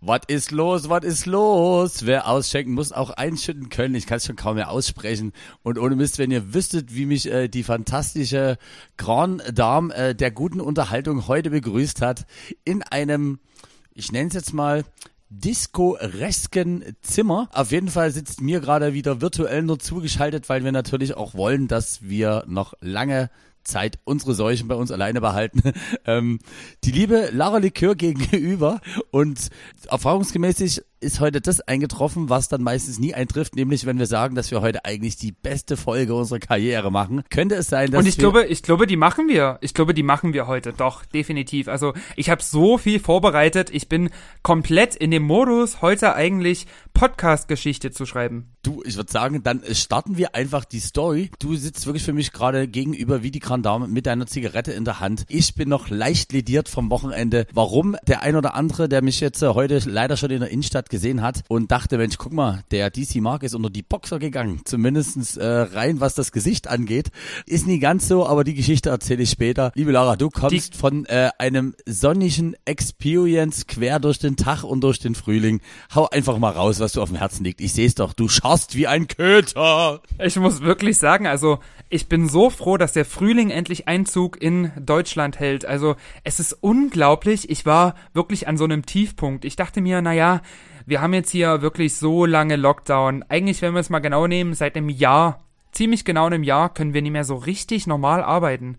Was ist los? Was ist los? Wer ausschenken muss, auch einschütten können. Ich kann es schon kaum mehr aussprechen. Und ohne Mist, wenn ihr wüsstet, wie mich äh, die fantastische Grand Dame äh, der guten Unterhaltung heute begrüßt hat, in einem, ich nenne es jetzt mal, Disco-resken Zimmer. Auf jeden Fall sitzt mir gerade wieder virtuell nur zugeschaltet, weil wir natürlich auch wollen, dass wir noch lange Zeit unsere Seuchen bei uns alleine behalten. Ähm, die liebe Lara Likör gegenüber und erfahrungsgemäß ist heute das eingetroffen, was dann meistens nie eintrifft, nämlich wenn wir sagen, dass wir heute eigentlich die beste Folge unserer Karriere machen. Könnte es sein, dass Und ich glaube, ich glaube, die machen wir. Ich glaube, die machen wir heute doch definitiv. Also, ich habe so viel vorbereitet. Ich bin komplett in dem Modus, heute eigentlich Podcast-Geschichte zu schreiben. Du, ich würde sagen, dann starten wir einfach die Story. Du sitzt wirklich für mich gerade gegenüber wie die Grandame mit deiner Zigarette in der Hand. Ich bin noch leicht lediert vom Wochenende. Warum der ein oder andere, der mich jetzt heute leider schon in der Innenstadt gesehen hat und dachte, Mensch, guck mal, der DC Mark ist unter die Boxer gegangen. Zumindestens äh, rein, was das Gesicht angeht. Ist nie ganz so, aber die Geschichte erzähle ich später. Liebe Lara, du kommst die von äh, einem sonnigen Experience quer durch den Tag und durch den Frühling. Hau einfach mal raus, was du auf dem Herzen liegt. Ich sehe es doch, du scharst wie ein Köter. Ich muss wirklich sagen, also ich bin so froh, dass der Frühling endlich Einzug in Deutschland hält. Also es ist unglaublich. Ich war wirklich an so einem Tiefpunkt. Ich dachte mir, naja, wir haben jetzt hier wirklich so lange Lockdown. Eigentlich, wenn wir es mal genau nehmen, seit einem Jahr, ziemlich genau einem Jahr, können wir nicht mehr so richtig normal arbeiten.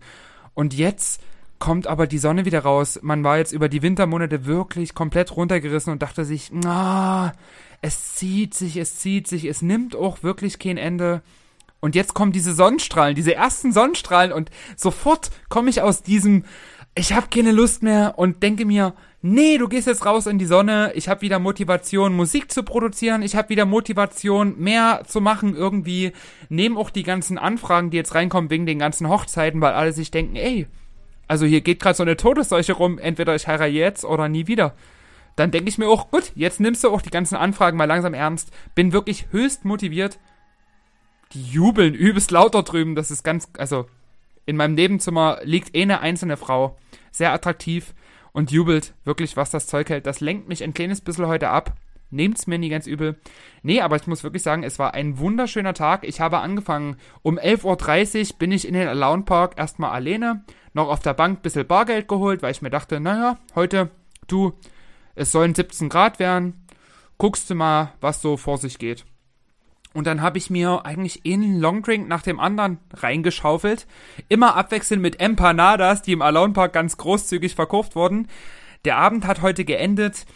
Und jetzt kommt aber die Sonne wieder raus. Man war jetzt über die Wintermonate wirklich komplett runtergerissen und dachte sich, na, es zieht sich, es zieht sich, es nimmt auch wirklich kein Ende. Und jetzt kommen diese Sonnenstrahlen, diese ersten Sonnenstrahlen und sofort komme ich aus diesem, ich habe keine Lust mehr und denke mir, nee, du gehst jetzt raus in die Sonne, ich habe wieder Motivation, Musik zu produzieren, ich habe wieder Motivation, mehr zu machen irgendwie. Nehmen auch die ganzen Anfragen, die jetzt reinkommen wegen den ganzen Hochzeiten, weil alle sich denken, ey, also hier geht gerade so eine Todesseuche rum, entweder ich heirate jetzt oder nie wieder. Dann denke ich mir auch, gut, jetzt nimmst du auch die ganzen Anfragen mal langsam ernst. Bin wirklich höchst motiviert. Die jubeln übelst lauter drüben, das ist ganz, also in meinem Nebenzimmer liegt eh eine einzelne Frau, sehr attraktiv und jubelt wirklich, was das Zeug hält. Das lenkt mich ein kleines bisschen heute ab. Nehmt's mir nie ganz übel. Nee, aber ich muss wirklich sagen, es war ein wunderschöner Tag. Ich habe angefangen, um 11.30 Uhr bin ich in den Alone Park erstmal alleine, noch auf der Bank ein bisschen Bargeld geholt, weil ich mir dachte, naja, heute, du, es sollen 17 Grad werden, guckst du mal, was so vor sich geht. Und dann habe ich mir eigentlich einen Longdrink nach dem anderen reingeschaufelt. Immer abwechselnd mit Empanadas, die im Alone Park ganz großzügig verkauft wurden. Der Abend hat heute geendet.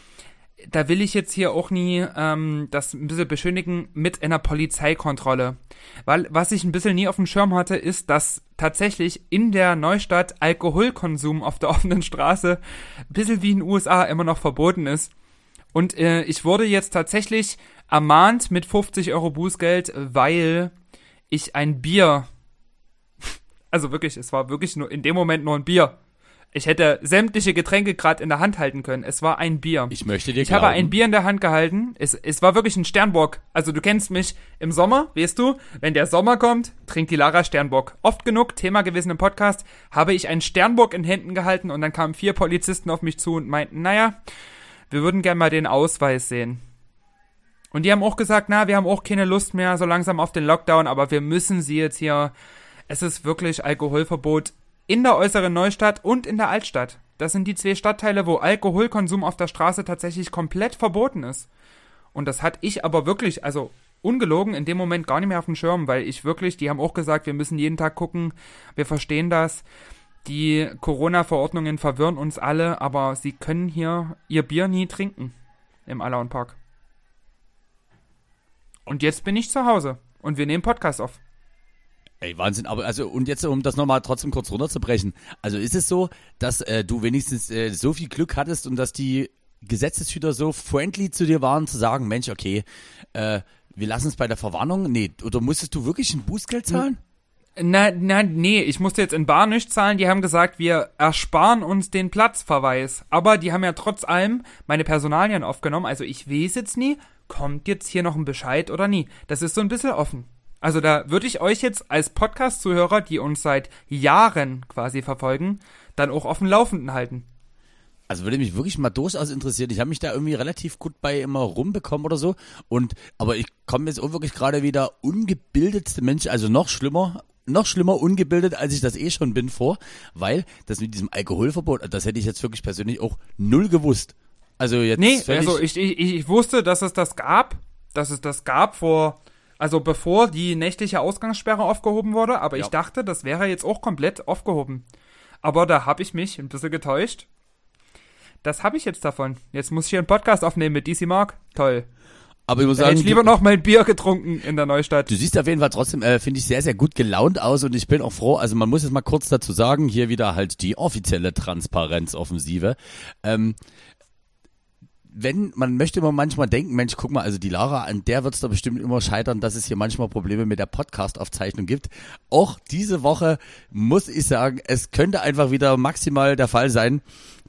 Da will ich jetzt hier auch nie ähm, das ein bisschen beschönigen mit einer Polizeikontrolle. Weil was ich ein bisschen nie auf dem Schirm hatte, ist, dass tatsächlich in der Neustadt Alkoholkonsum auf der offenen Straße ein bisschen wie in den USA immer noch verboten ist. Und äh, ich wurde jetzt tatsächlich ermahnt mit 50 Euro Bußgeld, weil ich ein Bier, also wirklich, es war wirklich nur in dem Moment nur ein Bier. Ich hätte sämtliche Getränke gerade in der Hand halten können. Es war ein Bier. Ich möchte dir Ich glauben. habe ein Bier in der Hand gehalten. Es, es war wirklich ein Sternbock. Also du kennst mich im Sommer, weißt du, wenn der Sommer kommt, trinkt die Lara Sternbock. Oft genug, Thema gewesen im Podcast, habe ich einen Sternbock in Händen gehalten und dann kamen vier Polizisten auf mich zu und meinten, naja, wir würden gerne mal den Ausweis sehen. Und die haben auch gesagt, na, wir haben auch keine Lust mehr so langsam auf den Lockdown, aber wir müssen sie jetzt hier. Es ist wirklich Alkoholverbot in der äußeren Neustadt und in der Altstadt. Das sind die zwei Stadtteile, wo Alkoholkonsum auf der Straße tatsächlich komplett verboten ist. Und das hatte ich aber wirklich, also ungelogen, in dem Moment gar nicht mehr auf dem Schirm, weil ich wirklich, die haben auch gesagt, wir müssen jeden Tag gucken, wir verstehen das. Die Corona-Verordnungen verwirren uns alle, aber sie können hier ihr Bier nie trinken im Alaun Park. Und jetzt bin ich zu Hause und wir nehmen Podcast auf. Ey, Wahnsinn, aber also und jetzt um das nochmal trotzdem kurz runterzubrechen. Also ist es so, dass äh, du wenigstens äh, so viel Glück hattest und dass die Gesetzeshüter so friendly zu dir waren, zu sagen, Mensch, okay, äh, wir lassen es bei der Verwarnung? Nee, oder musstest du wirklich ein Bußgeld zahlen? Na, na, nee, ich musste jetzt in Bar nicht zahlen. Die haben gesagt, wir ersparen uns den Platzverweis. Aber die haben ja trotz allem meine Personalien aufgenommen. Also ich weiß jetzt nie, kommt jetzt hier noch ein Bescheid oder nie. Das ist so ein bisschen offen. Also da würde ich euch jetzt als Podcast-Zuhörer, die uns seit Jahren quasi verfolgen, dann auch auf dem Laufenden halten. Also würde mich wirklich mal durchaus interessieren. Ich habe mich da irgendwie relativ gut bei immer rumbekommen oder so. Und aber ich komme jetzt auch wirklich gerade wieder ungebildetste Mensch, also noch schlimmer, noch schlimmer ungebildet, als ich das eh schon bin vor, weil das mit diesem Alkoholverbot, das hätte ich jetzt wirklich persönlich auch null gewusst. Also jetzt. Nee, also ich, ich, ich wusste, dass es das gab, dass es das gab vor, also bevor die nächtliche Ausgangssperre aufgehoben wurde, aber ja. ich dachte, das wäre jetzt auch komplett aufgehoben. Aber da habe ich mich ein bisschen getäuscht das habe ich jetzt davon. Jetzt muss ich hier einen Podcast aufnehmen mit DC Mark. Toll. Aber ich muss sagen, ich lieber noch mein Bier getrunken in der Neustadt. Du siehst auf jeden Fall trotzdem, äh, finde ich, sehr, sehr gut gelaunt aus und ich bin auch froh. Also man muss jetzt mal kurz dazu sagen, hier wieder halt die offizielle Transparenzoffensive. Ähm, wenn man möchte immer manchmal denken, Mensch, guck mal, also die Lara, an der wird es da bestimmt immer scheitern, dass es hier manchmal Probleme mit der Podcast-Aufzeichnung gibt. Auch diese Woche muss ich sagen, es könnte einfach wieder maximal der Fall sein,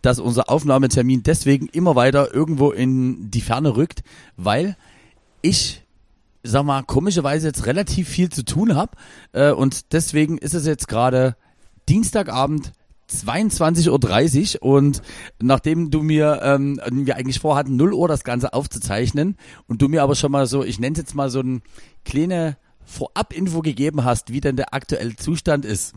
dass unser Aufnahmetermin deswegen immer weiter irgendwo in die Ferne rückt, weil ich sag mal, komischerweise jetzt relativ viel zu tun habe. Äh, und deswegen ist es jetzt gerade Dienstagabend, 22.30 Uhr und nachdem du mir, ähm, wir eigentlich vorhatten, 0 Uhr das Ganze aufzuzeichnen und du mir aber schon mal so, ich nenne es jetzt mal so ein kleine Vorab-Info gegeben hast, wie denn der aktuelle Zustand ist,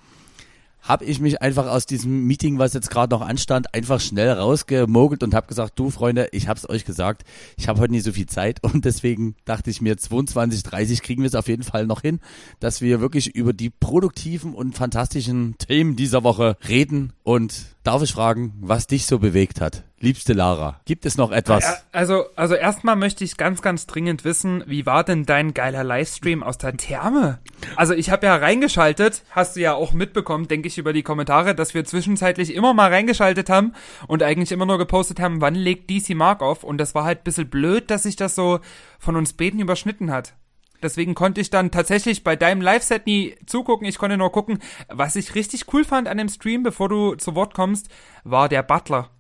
habe ich mich einfach aus diesem Meeting, was jetzt gerade noch anstand, einfach schnell rausgemogelt und habe gesagt, du Freunde, ich habe es euch gesagt, ich habe heute nicht so viel Zeit und deswegen dachte ich mir, 22, 30 kriegen wir es auf jeden Fall noch hin, dass wir wirklich über die produktiven und fantastischen Themen dieser Woche reden und darf ich fragen, was dich so bewegt hat? Liebste Lara, gibt es noch etwas? Also, also erstmal möchte ich ganz, ganz dringend wissen, wie war denn dein geiler Livestream aus der Therme? Also ich habe ja reingeschaltet, hast du ja auch mitbekommen, denke ich, über die Kommentare, dass wir zwischenzeitlich immer mal reingeschaltet haben und eigentlich immer nur gepostet haben, wann legt DC Mark auf und das war halt ein bisschen blöd, dass sich das so von uns beten überschnitten hat. Deswegen konnte ich dann tatsächlich bei deinem Live-Set nie zugucken. Ich konnte nur gucken. Was ich richtig cool fand an dem Stream, bevor du zu Wort kommst, war der Butler.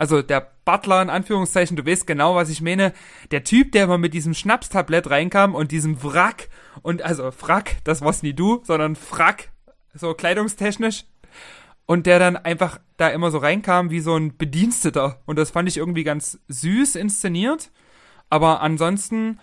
Also der Butler in Anführungszeichen, du weißt genau, was ich meine. Der Typ, der immer mit diesem Schnapstablett reinkam und diesem Wrack und also Frack, das war's nie du, sondern Frack, so kleidungstechnisch. Und der dann einfach da immer so reinkam wie so ein Bediensteter. Und das fand ich irgendwie ganz süß inszeniert. Aber ansonsten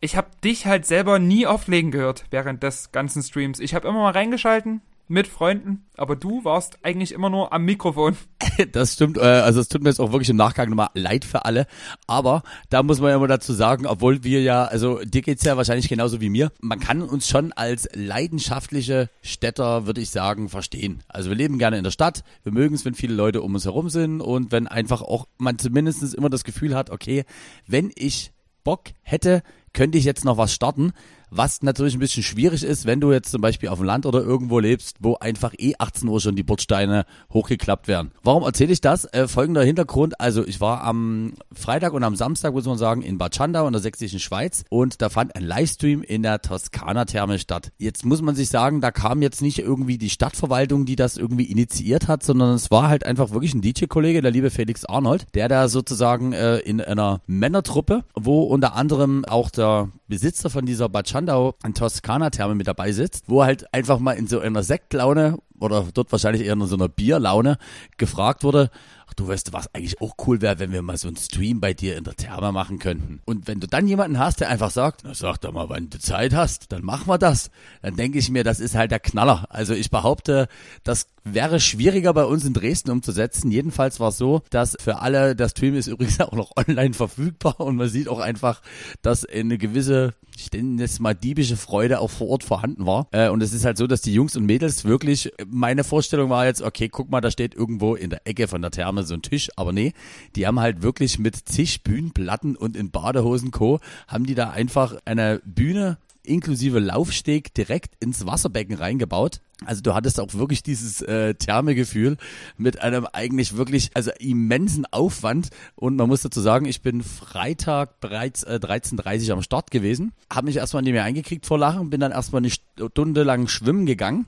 ich habe dich halt selber nie auflegen gehört während des ganzen Streams. Ich habe immer mal reingeschalten mit Freunden, aber du warst eigentlich immer nur am Mikrofon. Das stimmt, äh, also es tut mir jetzt auch wirklich im Nachgang nochmal leid für alle, aber da muss man ja immer dazu sagen, obwohl wir ja, also dir geht's ja wahrscheinlich genauso wie mir, man kann uns schon als leidenschaftliche Städter, würde ich sagen, verstehen. Also wir leben gerne in der Stadt, wir mögen es, wenn viele Leute um uns herum sind und wenn einfach auch man zumindest immer das Gefühl hat, okay, wenn ich Bock hätte, könnte ich jetzt noch was starten, was natürlich ein bisschen schwierig ist, wenn du jetzt zum Beispiel auf dem Land oder irgendwo lebst, wo einfach eh 18 Uhr schon die Bordsteine hochgeklappt werden. Warum erzähle ich das? Äh, folgender Hintergrund. Also ich war am Freitag und am Samstag, muss man sagen, in Bad Schandau in der sächsischen Schweiz und da fand ein Livestream in der Toskana-Therme statt. Jetzt muss man sich sagen, da kam jetzt nicht irgendwie die Stadtverwaltung, die das irgendwie initiiert hat, sondern es war halt einfach wirklich ein DJ-Kollege, der liebe Felix Arnold, der da sozusagen äh, in einer Männertruppe, wo unter anderem auch der Besitzer von dieser Bad Schandau in Toskana-Therme mit dabei sitzt, wo halt einfach mal in so einer Sektlaune oder dort wahrscheinlich eher in so einer Bierlaune gefragt wurde, ach du weißt, was eigentlich auch cool wäre, wenn wir mal so einen Stream bei dir in der Therme machen könnten. Und wenn du dann jemanden hast, der einfach sagt, na sag doch mal, wenn du Zeit hast, dann machen wir das. Dann denke ich mir, das ist halt der Knaller. Also ich behaupte, das wäre schwieriger bei uns in Dresden umzusetzen. Jedenfalls war es so, dass für alle, der Stream ist übrigens auch noch online verfügbar und man sieht auch einfach, dass eine gewisse, ich nenne es mal diebische Freude auch vor Ort vorhanden war. Äh, und es ist halt so, dass die Jungs und Mädels wirklich, meine Vorstellung war jetzt, okay, guck mal, da steht irgendwo in der Ecke von der Therme so ein Tisch, aber nee, die haben halt wirklich mit zig Bühnenplatten und in Badehosen Co. haben die da einfach eine Bühne inklusive Laufsteg direkt ins Wasserbecken reingebaut. Also du hattest auch wirklich dieses äh, Thermegefühl mit einem eigentlich wirklich also immensen Aufwand und man muss dazu sagen, ich bin Freitag bereits äh, 13:30 am Start gewesen, habe mich erstmal nicht mehr eingekriegt vor Lachen, bin dann erstmal eine Stunde lang schwimmen gegangen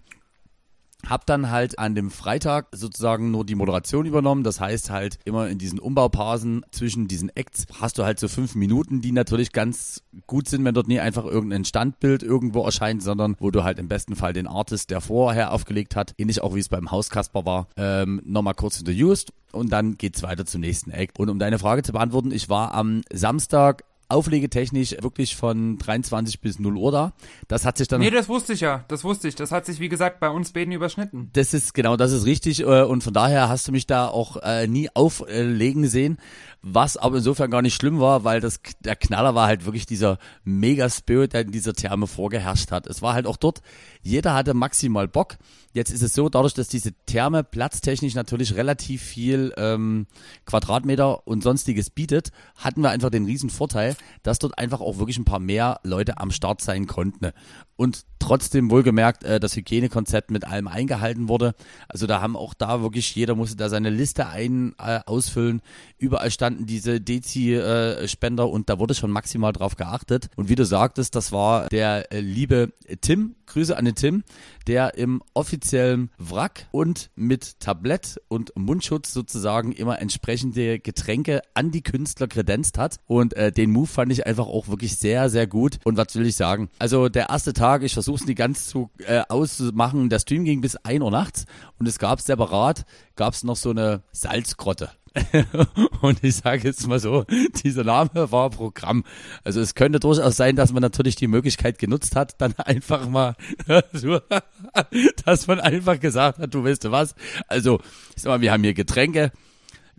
hab dann halt an dem Freitag sozusagen nur die Moderation übernommen. Das heißt halt immer in diesen Umbaupausen zwischen diesen Acts hast du halt so fünf Minuten, die natürlich ganz gut sind, wenn dort nie einfach irgendein Standbild irgendwo erscheint, sondern wo du halt im besten Fall den Artist, der vorher aufgelegt hat, ähnlich auch wie es beim Hauskasper war, ähm, nochmal kurz interviewst und dann geht's weiter zum nächsten Act. Und um deine Frage zu beantworten, ich war am Samstag auflegetechnisch wirklich von 23 bis 0 Uhr da. Das hat sich dann. Nee, das wusste ich ja. Das wusste ich. Das hat sich, wie gesagt, bei uns beiden überschnitten. Das ist, genau, das ist richtig. Äh, und von daher hast du mich da auch äh, nie auflegen sehen. Was aber insofern gar nicht schlimm war, weil das, der Knaller war halt wirklich dieser Mega-Spirit, der in dieser Therme vorgeherrscht hat. Es war halt auch dort, jeder hatte maximal Bock. Jetzt ist es so, dadurch, dass diese Therme platztechnisch natürlich relativ viel ähm, Quadratmeter und sonstiges bietet, hatten wir einfach den riesen Vorteil, dass dort einfach auch wirklich ein paar mehr Leute am Start sein konnten. Und trotzdem wohlgemerkt, äh, das Hygienekonzept mit allem eingehalten wurde. Also da haben auch da wirklich, jeder musste da seine Liste ein, äh, ausfüllen. Überall standen diese Dezi-Spender äh, und da wurde schon maximal drauf geachtet. Und wie du sagtest, das war der äh, liebe Tim, Grüße an den Tim, der im offiziellen Wrack und mit Tablett und Mundschutz sozusagen immer entsprechende Getränke an die Künstler kredenzt hat. Und äh, den Move fand ich einfach auch wirklich sehr, sehr gut. Und was will ich sagen? Also der erste Tag, ich versuche es nie ganz zu äh, auszumachen, der Stream ging bis 1 Uhr nachts und es gab separat, gab es noch so eine Salzgrotte. und ich sage jetzt mal so, dieser Name war Programm. Also es könnte durchaus sein, dass man natürlich die Möglichkeit genutzt hat, dann einfach mal, dass man einfach gesagt hat, du weißt du was, also ich sag mal, wir haben hier Getränke,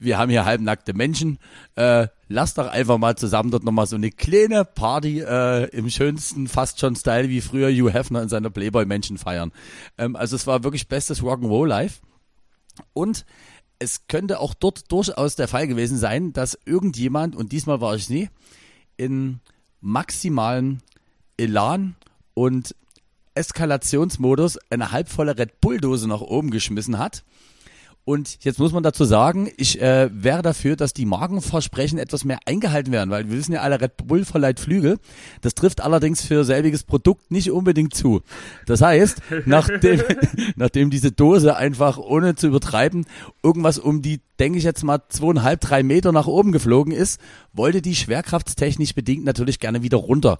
wir haben hier halbnackte Menschen, äh, lass doch einfach mal zusammen dort nochmal so eine kleine Party äh, im schönsten, fast schon Style wie früher Hugh Hefner in seiner Playboy-Menschen feiern. Ähm, also es war wirklich bestes Rock'n'Roll live. Und es könnte auch dort durchaus der Fall gewesen sein, dass irgendjemand, und diesmal war ich nie, in maximalen Elan und Eskalationsmodus eine halbvolle Red Bull-Dose nach oben geschmissen hat und jetzt muss man dazu sagen, ich äh, wäre dafür, dass die Markenversprechen etwas mehr eingehalten werden, weil wir wissen ja alle, Red Bull verleiht Flügel. Das trifft allerdings für selbiges Produkt nicht unbedingt zu. Das heißt, nachdem, nachdem diese Dose einfach, ohne zu übertreiben, irgendwas um die, denke ich jetzt mal, zweieinhalb, drei Meter nach oben geflogen ist, wollte die schwerkraftstechnisch bedingt natürlich gerne wieder runter.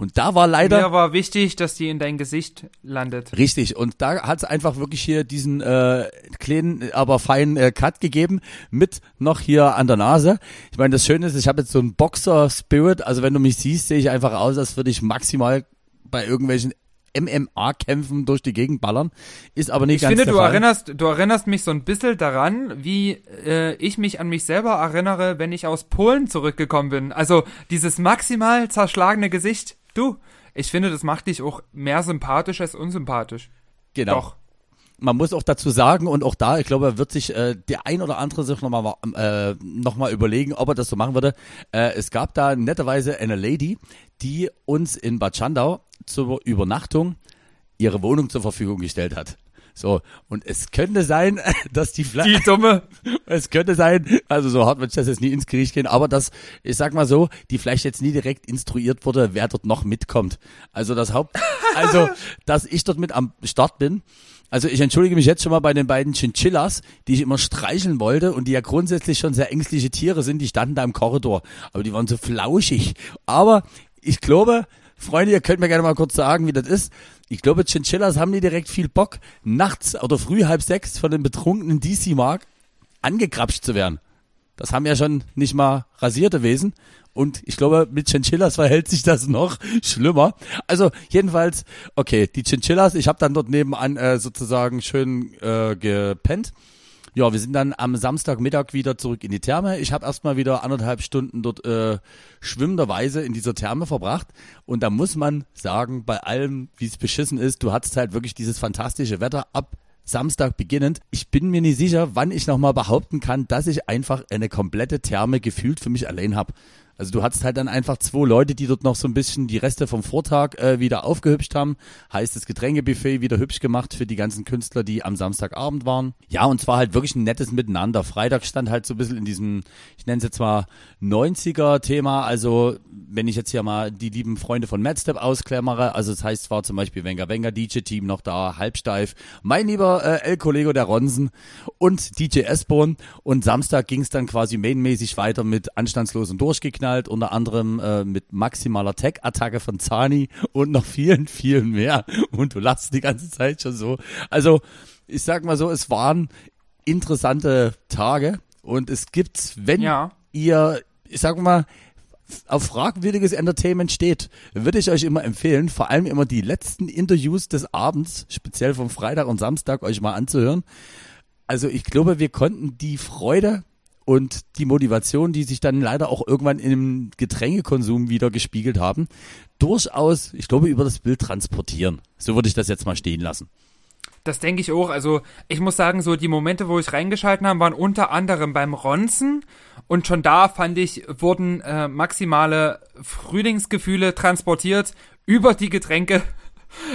Und da war leider. Mir war wichtig, dass die in dein Gesicht landet. Richtig. Und da hat es einfach wirklich hier diesen äh, kleinen, aber feinen äh, Cut gegeben mit noch hier an der Nase. Ich meine, das Schöne ist, ich habe jetzt so einen Boxer-Spirit. Also wenn du mich siehst, sehe ich einfach aus, als würde ich maximal bei irgendwelchen MMA-Kämpfen durch die Gegend ballern. Ist aber nicht ich ganz finde, der du Fall. erinnerst, du erinnerst mich so ein bisschen daran, wie äh, ich mich an mich selber erinnere, wenn ich aus Polen zurückgekommen bin. Also dieses maximal zerschlagene Gesicht. Du, ich finde, das macht dich auch mehr sympathisch als unsympathisch. Genau. Doch. man muss auch dazu sagen und auch da, ich glaube, wird sich äh, der ein oder andere sich nochmal äh, noch mal überlegen, ob er das so machen würde. Äh, es gab da netterweise eine Lady, die uns in Bad Schandau zur Übernachtung ihre Wohnung zur Verfügung gestellt hat. So, und es könnte sein, dass die Fla Die dumme. es könnte sein, also so hart wird das jetzt nie ins Gericht gehen, aber dass, ich sag mal so, die vielleicht jetzt nie direkt instruiert wurde, wer dort noch mitkommt. Also das Haupt, also, dass ich dort mit am Start bin. Also ich entschuldige mich jetzt schon mal bei den beiden Chinchillas, die ich immer streicheln wollte und die ja grundsätzlich schon sehr ängstliche Tiere sind, die standen da im Korridor. Aber die waren so flauschig. Aber ich glaube, Freunde, ihr könnt mir gerne mal kurz sagen, wie das ist. Ich glaube, Chinchillas haben die direkt viel Bock, nachts oder früh halb sechs von dem betrunkenen DC-Mark angekrapscht zu werden. Das haben ja schon nicht mal rasierte Wesen. Und ich glaube, mit Chinchillas verhält sich das noch schlimmer. Also jedenfalls, okay, die Chinchillas, ich habe dann dort nebenan äh, sozusagen schön äh, gepennt. Ja, wir sind dann am Samstagmittag wieder zurück in die Therme. Ich habe erstmal wieder anderthalb Stunden dort äh, schwimmenderweise in dieser Therme verbracht. Und da muss man sagen, bei allem, wie es beschissen ist, du hattest halt wirklich dieses fantastische Wetter ab Samstag beginnend. Ich bin mir nicht sicher, wann ich nochmal behaupten kann, dass ich einfach eine komplette Therme gefühlt für mich allein habe. Also du hattest halt dann einfach zwei Leute, die dort noch so ein bisschen die Reste vom Vortag äh, wieder aufgehübscht haben. Heißt das Getränkebuffet wieder hübsch gemacht für die ganzen Künstler, die am Samstagabend waren. Ja, und zwar halt wirklich ein nettes Miteinander. Freitag stand halt so ein bisschen in diesem, ich nenne es jetzt mal 90er-Thema. Also wenn ich jetzt hier mal die lieben Freunde von Madstep ausklammere, also das heißt, war zum Beispiel Wenger Wenger DJ-Team noch da, halbsteif. Mein lieber äh, El-Kollego der Ronsen und DJ S-Born. Und Samstag ging es dann quasi mainmäßig weiter mit anstandslos und durchgeknallt geknallt, unter anderem äh, mit maximaler Tech-Attacke von Zani und noch vielen, vielen mehr. Und du lachst die ganze Zeit schon so. Also, ich sag mal so, es waren interessante Tage und es gibt, wenn ja. ihr, ich sag mal, auf fragwürdiges Entertainment steht, würde ich euch immer empfehlen, vor allem immer die letzten Interviews des Abends, speziell vom Freitag und Samstag, euch mal anzuhören. Also ich glaube, wir konnten die Freude und die Motivation, die sich dann leider auch irgendwann im Getränkekonsum wieder gespiegelt haben, durchaus, ich glaube, über das Bild transportieren. So würde ich das jetzt mal stehen lassen. Das denke ich auch. Also ich muss sagen, so die Momente, wo ich reingeschalten habe, waren unter anderem beim Ronzen. Und schon da fand ich, wurden äh, maximale Frühlingsgefühle transportiert über die Getränke.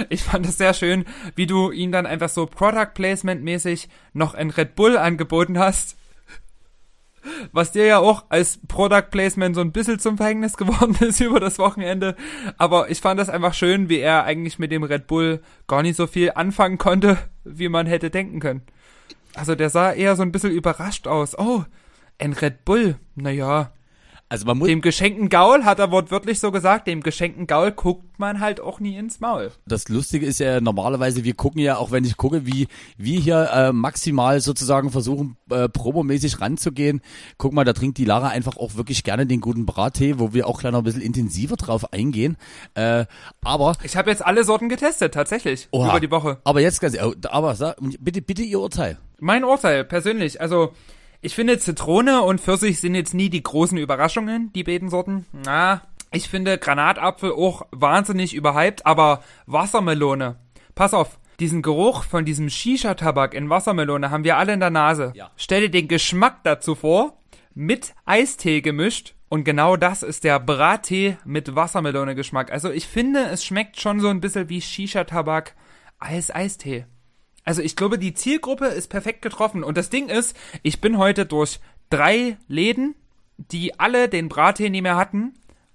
Ich fand es sehr schön, wie du ihn dann einfach so Product Placement mäßig noch ein Red Bull angeboten hast was dir ja auch als Product Placement so ein bisschen zum Verhängnis geworden ist über das Wochenende. Aber ich fand das einfach schön, wie er eigentlich mit dem Red Bull gar nicht so viel anfangen konnte, wie man hätte denken können. Also der sah eher so ein bisschen überrascht aus. Oh, ein Red Bull. Naja, also man muss dem geschenkten Gaul, hat er wortwörtlich so gesagt, dem geschenkten Gaul guckt man halt auch nie ins Maul. Das Lustige ist ja normalerweise, wir gucken ja, auch wenn ich gucke, wie wir hier äh, maximal sozusagen versuchen, äh, promomäßig ranzugehen. Guck mal, da trinkt die Lara einfach auch wirklich gerne den guten Brattee, wo wir auch gleich noch ein bisschen intensiver drauf eingehen. Äh, aber Ich habe jetzt alle Sorten getestet, tatsächlich, oha, über die Woche. Aber jetzt ganz aber sag, bitte, bitte Ihr Urteil. Mein Urteil, persönlich, also ich finde, Zitrone und Pfirsich sind jetzt nie die großen Überraschungen, die beiden Sorten. Na, ich finde Granatapfel auch wahnsinnig überhyped, aber Wassermelone. Pass auf, diesen Geruch von diesem Shisha-Tabak in Wassermelone haben wir alle in der Nase. Ja. Stell dir den Geschmack dazu vor, mit Eistee gemischt. Und genau das ist der Brattee mit Wassermelone-Geschmack. Also ich finde, es schmeckt schon so ein bisschen wie Shisha-Tabak als Eistee. Also ich glaube, die Zielgruppe ist perfekt getroffen. Und das Ding ist, ich bin heute durch drei Läden, die alle den Brattee nie mehr hatten.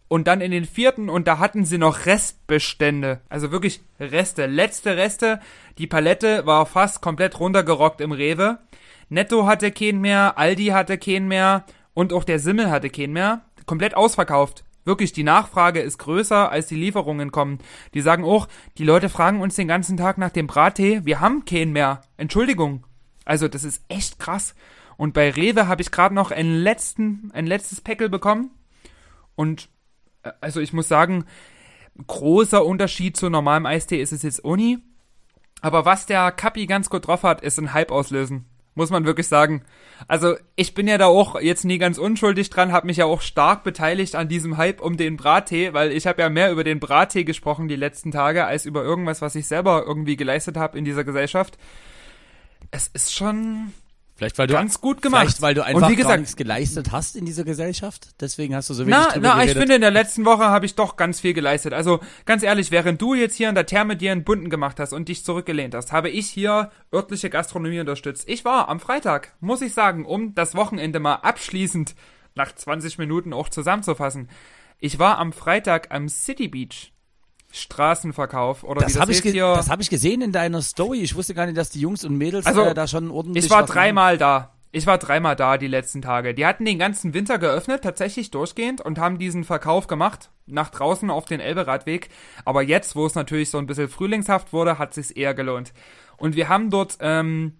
Und dann in den vierten und da hatten sie noch Restbestände. Also wirklich Reste, letzte Reste. Die Palette war fast komplett runtergerockt im Rewe. Netto hatte keinen mehr, Aldi hatte keinen mehr und auch der Simmel hatte keinen mehr. Komplett ausverkauft. Wirklich, die Nachfrage ist größer, als die Lieferungen kommen. Die sagen auch, die Leute fragen uns den ganzen Tag nach dem Brattee, wir haben keinen mehr. Entschuldigung. Also, das ist echt krass. Und bei Rewe habe ich gerade noch einen letzten, ein letztes Päckel bekommen. Und, äh, also ich muss sagen, großer Unterschied zu normalem Eistee ist es jetzt Uni. Aber was der Kappi ganz gut drauf hat, ist ein Hype auslösen muss man wirklich sagen. Also ich bin ja da auch jetzt nie ganz unschuldig dran, habe mich ja auch stark beteiligt an diesem Hype um den Brattee, weil ich habe ja mehr über den Brattee gesprochen die letzten Tage als über irgendwas, was ich selber irgendwie geleistet habe in dieser Gesellschaft. Es ist schon Vielleicht weil du ganz gut gemacht. Weil du einfach und wie gesagt, nichts geleistet hast in dieser Gesellschaft. Deswegen hast du so wenig Na, na, geredet. ich finde in der letzten Woche habe ich doch ganz viel geleistet. Also ganz ehrlich, während du jetzt hier in der Therme dir einen bunten gemacht hast und dich zurückgelehnt hast, habe ich hier örtliche Gastronomie unterstützt. Ich war am Freitag, muss ich sagen, um das Wochenende mal abschließend nach 20 Minuten auch zusammenzufassen. Ich war am Freitag am City Beach Straßenverkauf oder das das habe ich. Das habe ich gesehen in deiner Story. Ich wusste gar nicht, dass die Jungs und Mädels also, äh, da schon ordentlich. Ich war dreimal da. Ich war dreimal da die letzten Tage. Die hatten den ganzen Winter geöffnet, tatsächlich durchgehend und haben diesen Verkauf gemacht nach draußen auf den Elberadweg. Aber jetzt, wo es natürlich so ein bisschen frühlingshaft wurde, hat sich's eher gelohnt. Und wir haben dort ähm,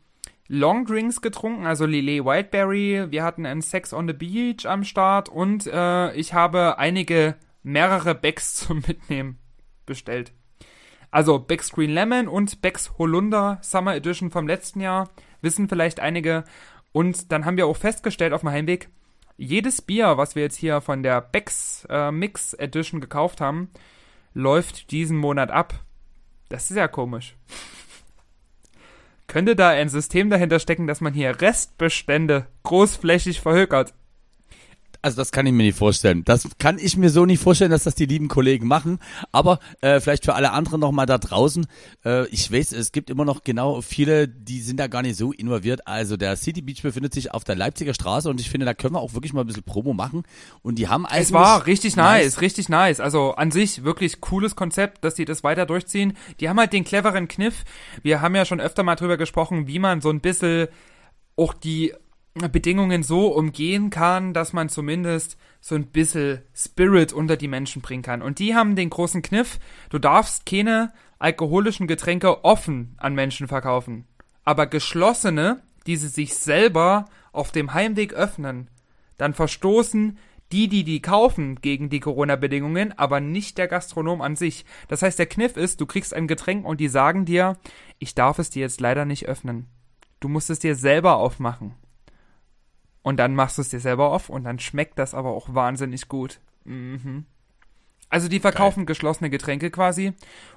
Long Drinks getrunken, also Lillet Wildberry. Wir hatten ein Sex on the Beach am Start und äh, ich habe einige mehrere Bags zum Mitnehmen bestellt. Also Becks Green Lemon und Becks Holunder Summer Edition vom letzten Jahr, wissen vielleicht einige. Und dann haben wir auch festgestellt auf dem Heimweg, jedes Bier, was wir jetzt hier von der Becks äh, Mix Edition gekauft haben, läuft diesen Monat ab. Das ist ja komisch. Könnte da ein System dahinter stecken, dass man hier Restbestände großflächig verhökert? Also das kann ich mir nicht vorstellen. Das kann ich mir so nicht vorstellen, dass das die lieben Kollegen machen. Aber äh, vielleicht für alle anderen nochmal da draußen. Äh, ich weiß, es gibt immer noch genau viele, die sind da gar nicht so involviert. Also der City Beach befindet sich auf der Leipziger Straße und ich finde, da können wir auch wirklich mal ein bisschen Promo machen. Und die haben eigentlich... Es war richtig nice, nice, richtig nice. Also an sich wirklich cooles Konzept, dass die das weiter durchziehen. Die haben halt den cleveren Kniff. Wir haben ja schon öfter mal drüber gesprochen, wie man so ein bisschen auch die Bedingungen so umgehen kann, dass man zumindest so ein bisschen Spirit unter die Menschen bringen kann. Und die haben den großen Kniff, du darfst keine alkoholischen Getränke offen an Menschen verkaufen. Aber geschlossene, die sie sich selber auf dem Heimweg öffnen, dann verstoßen die, die die kaufen, gegen die Corona-Bedingungen, aber nicht der Gastronom an sich. Das heißt, der Kniff ist, du kriegst ein Getränk und die sagen dir, ich darf es dir jetzt leider nicht öffnen. Du musst es dir selber aufmachen. Und dann machst du es dir selber auf und dann schmeckt das aber auch wahnsinnig gut. Mhm. Also die verkaufen Geil. geschlossene Getränke quasi.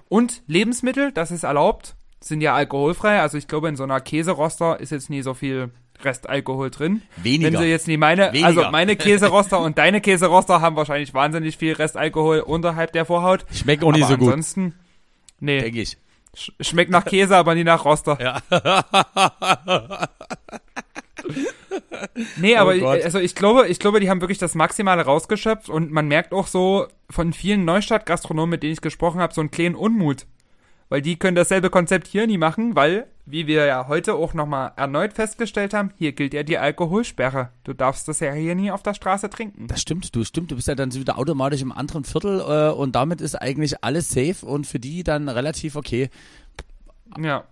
Und Lebensmittel, das ist erlaubt, sind ja alkoholfrei. Also ich glaube, in so einer Käseroster ist jetzt nie so viel Restalkohol drin. Weniger. Wenn sie jetzt nie meine, Weniger. also meine Käseroster und deine Käseroster haben wahrscheinlich wahnsinnig viel Restalkohol unterhalb der Vorhaut. Schmeckt auch nicht so gut. Ansonsten, nee. Denke ich. Schmeckt nach Käse, aber nie nach Roster. Ja. nee, aber oh also ich glaube, ich glaube, die haben wirklich das Maximale rausgeschöpft und man merkt auch so von vielen Neustadt-Gastronomen, mit denen ich gesprochen habe, so einen kleinen Unmut. Weil die können dasselbe Konzept hier nie machen, weil, wie wir ja heute auch nochmal erneut festgestellt haben, hier gilt ja die Alkoholsperre. Du darfst das ja hier nie auf der Straße trinken. Das stimmt, du stimmt, du bist ja dann wieder automatisch im anderen Viertel äh, und damit ist eigentlich alles safe und für die dann relativ okay. Ja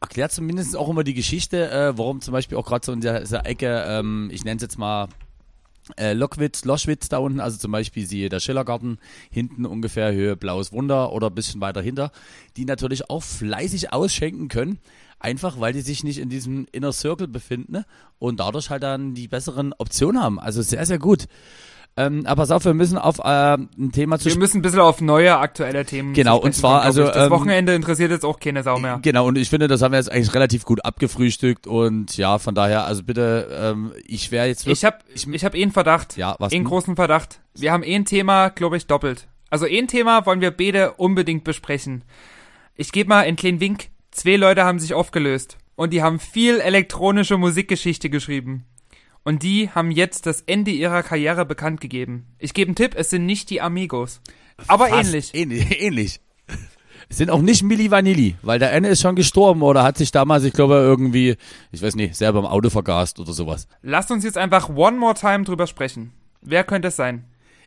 erklärt zumindest auch immer die Geschichte, äh, warum zum Beispiel auch gerade so in der, dieser Ecke, ähm, ich nenne es jetzt mal äh, Lockwitz, Loschwitz da unten, also zum Beispiel siehe der Schillergarten, hinten ungefähr Höhe Blaues Wunder oder ein bisschen weiter hinter, die natürlich auch fleißig ausschenken können, einfach weil die sich nicht in diesem Inner Circle befinden ne? und dadurch halt dann die besseren Optionen haben. Also sehr, sehr gut. Ähm, aber pass auf, wir müssen auf äh, ein Thema zu Wir müssen ein bisschen auf neue aktuelle Themen Genau, und zwar, also. Das ähm, Wochenende interessiert jetzt auch keine Sau mehr. Genau, und ich finde, das haben wir jetzt eigentlich relativ gut abgefrühstückt und ja, von daher, also bitte, ähm, ich wäre jetzt Ich habe ich, ich hab eh einen Verdacht. Ja, was? einen großen Verdacht. Wir haben eh ein Thema, glaube ich, doppelt. Also eh ein Thema wollen wir beide unbedingt besprechen. Ich gebe mal einen kleinen Wink. Zwei Leute haben sich aufgelöst. Und die haben viel elektronische Musikgeschichte geschrieben. Und die haben jetzt das Ende ihrer Karriere bekannt gegeben. Ich gebe einen Tipp, es sind nicht die Amigos. Aber Fast ähnlich. Ähnlich. ähnlich. Es sind auch nicht Milli Vanilli, weil der eine ist schon gestorben oder hat sich damals, ich glaube, irgendwie, ich weiß nicht, selber im Auto vergast oder sowas. Lasst uns jetzt einfach one more time drüber sprechen. Wer könnte es sein?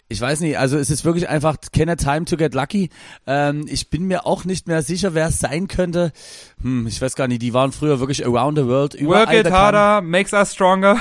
Ich weiß nicht, also es ist wirklich einfach keine time to get lucky. Ähm, ich bin mir auch nicht mehr sicher, wer es sein könnte. Hm, ich weiß gar nicht, die waren früher wirklich around the world. Work it harder, makes us stronger.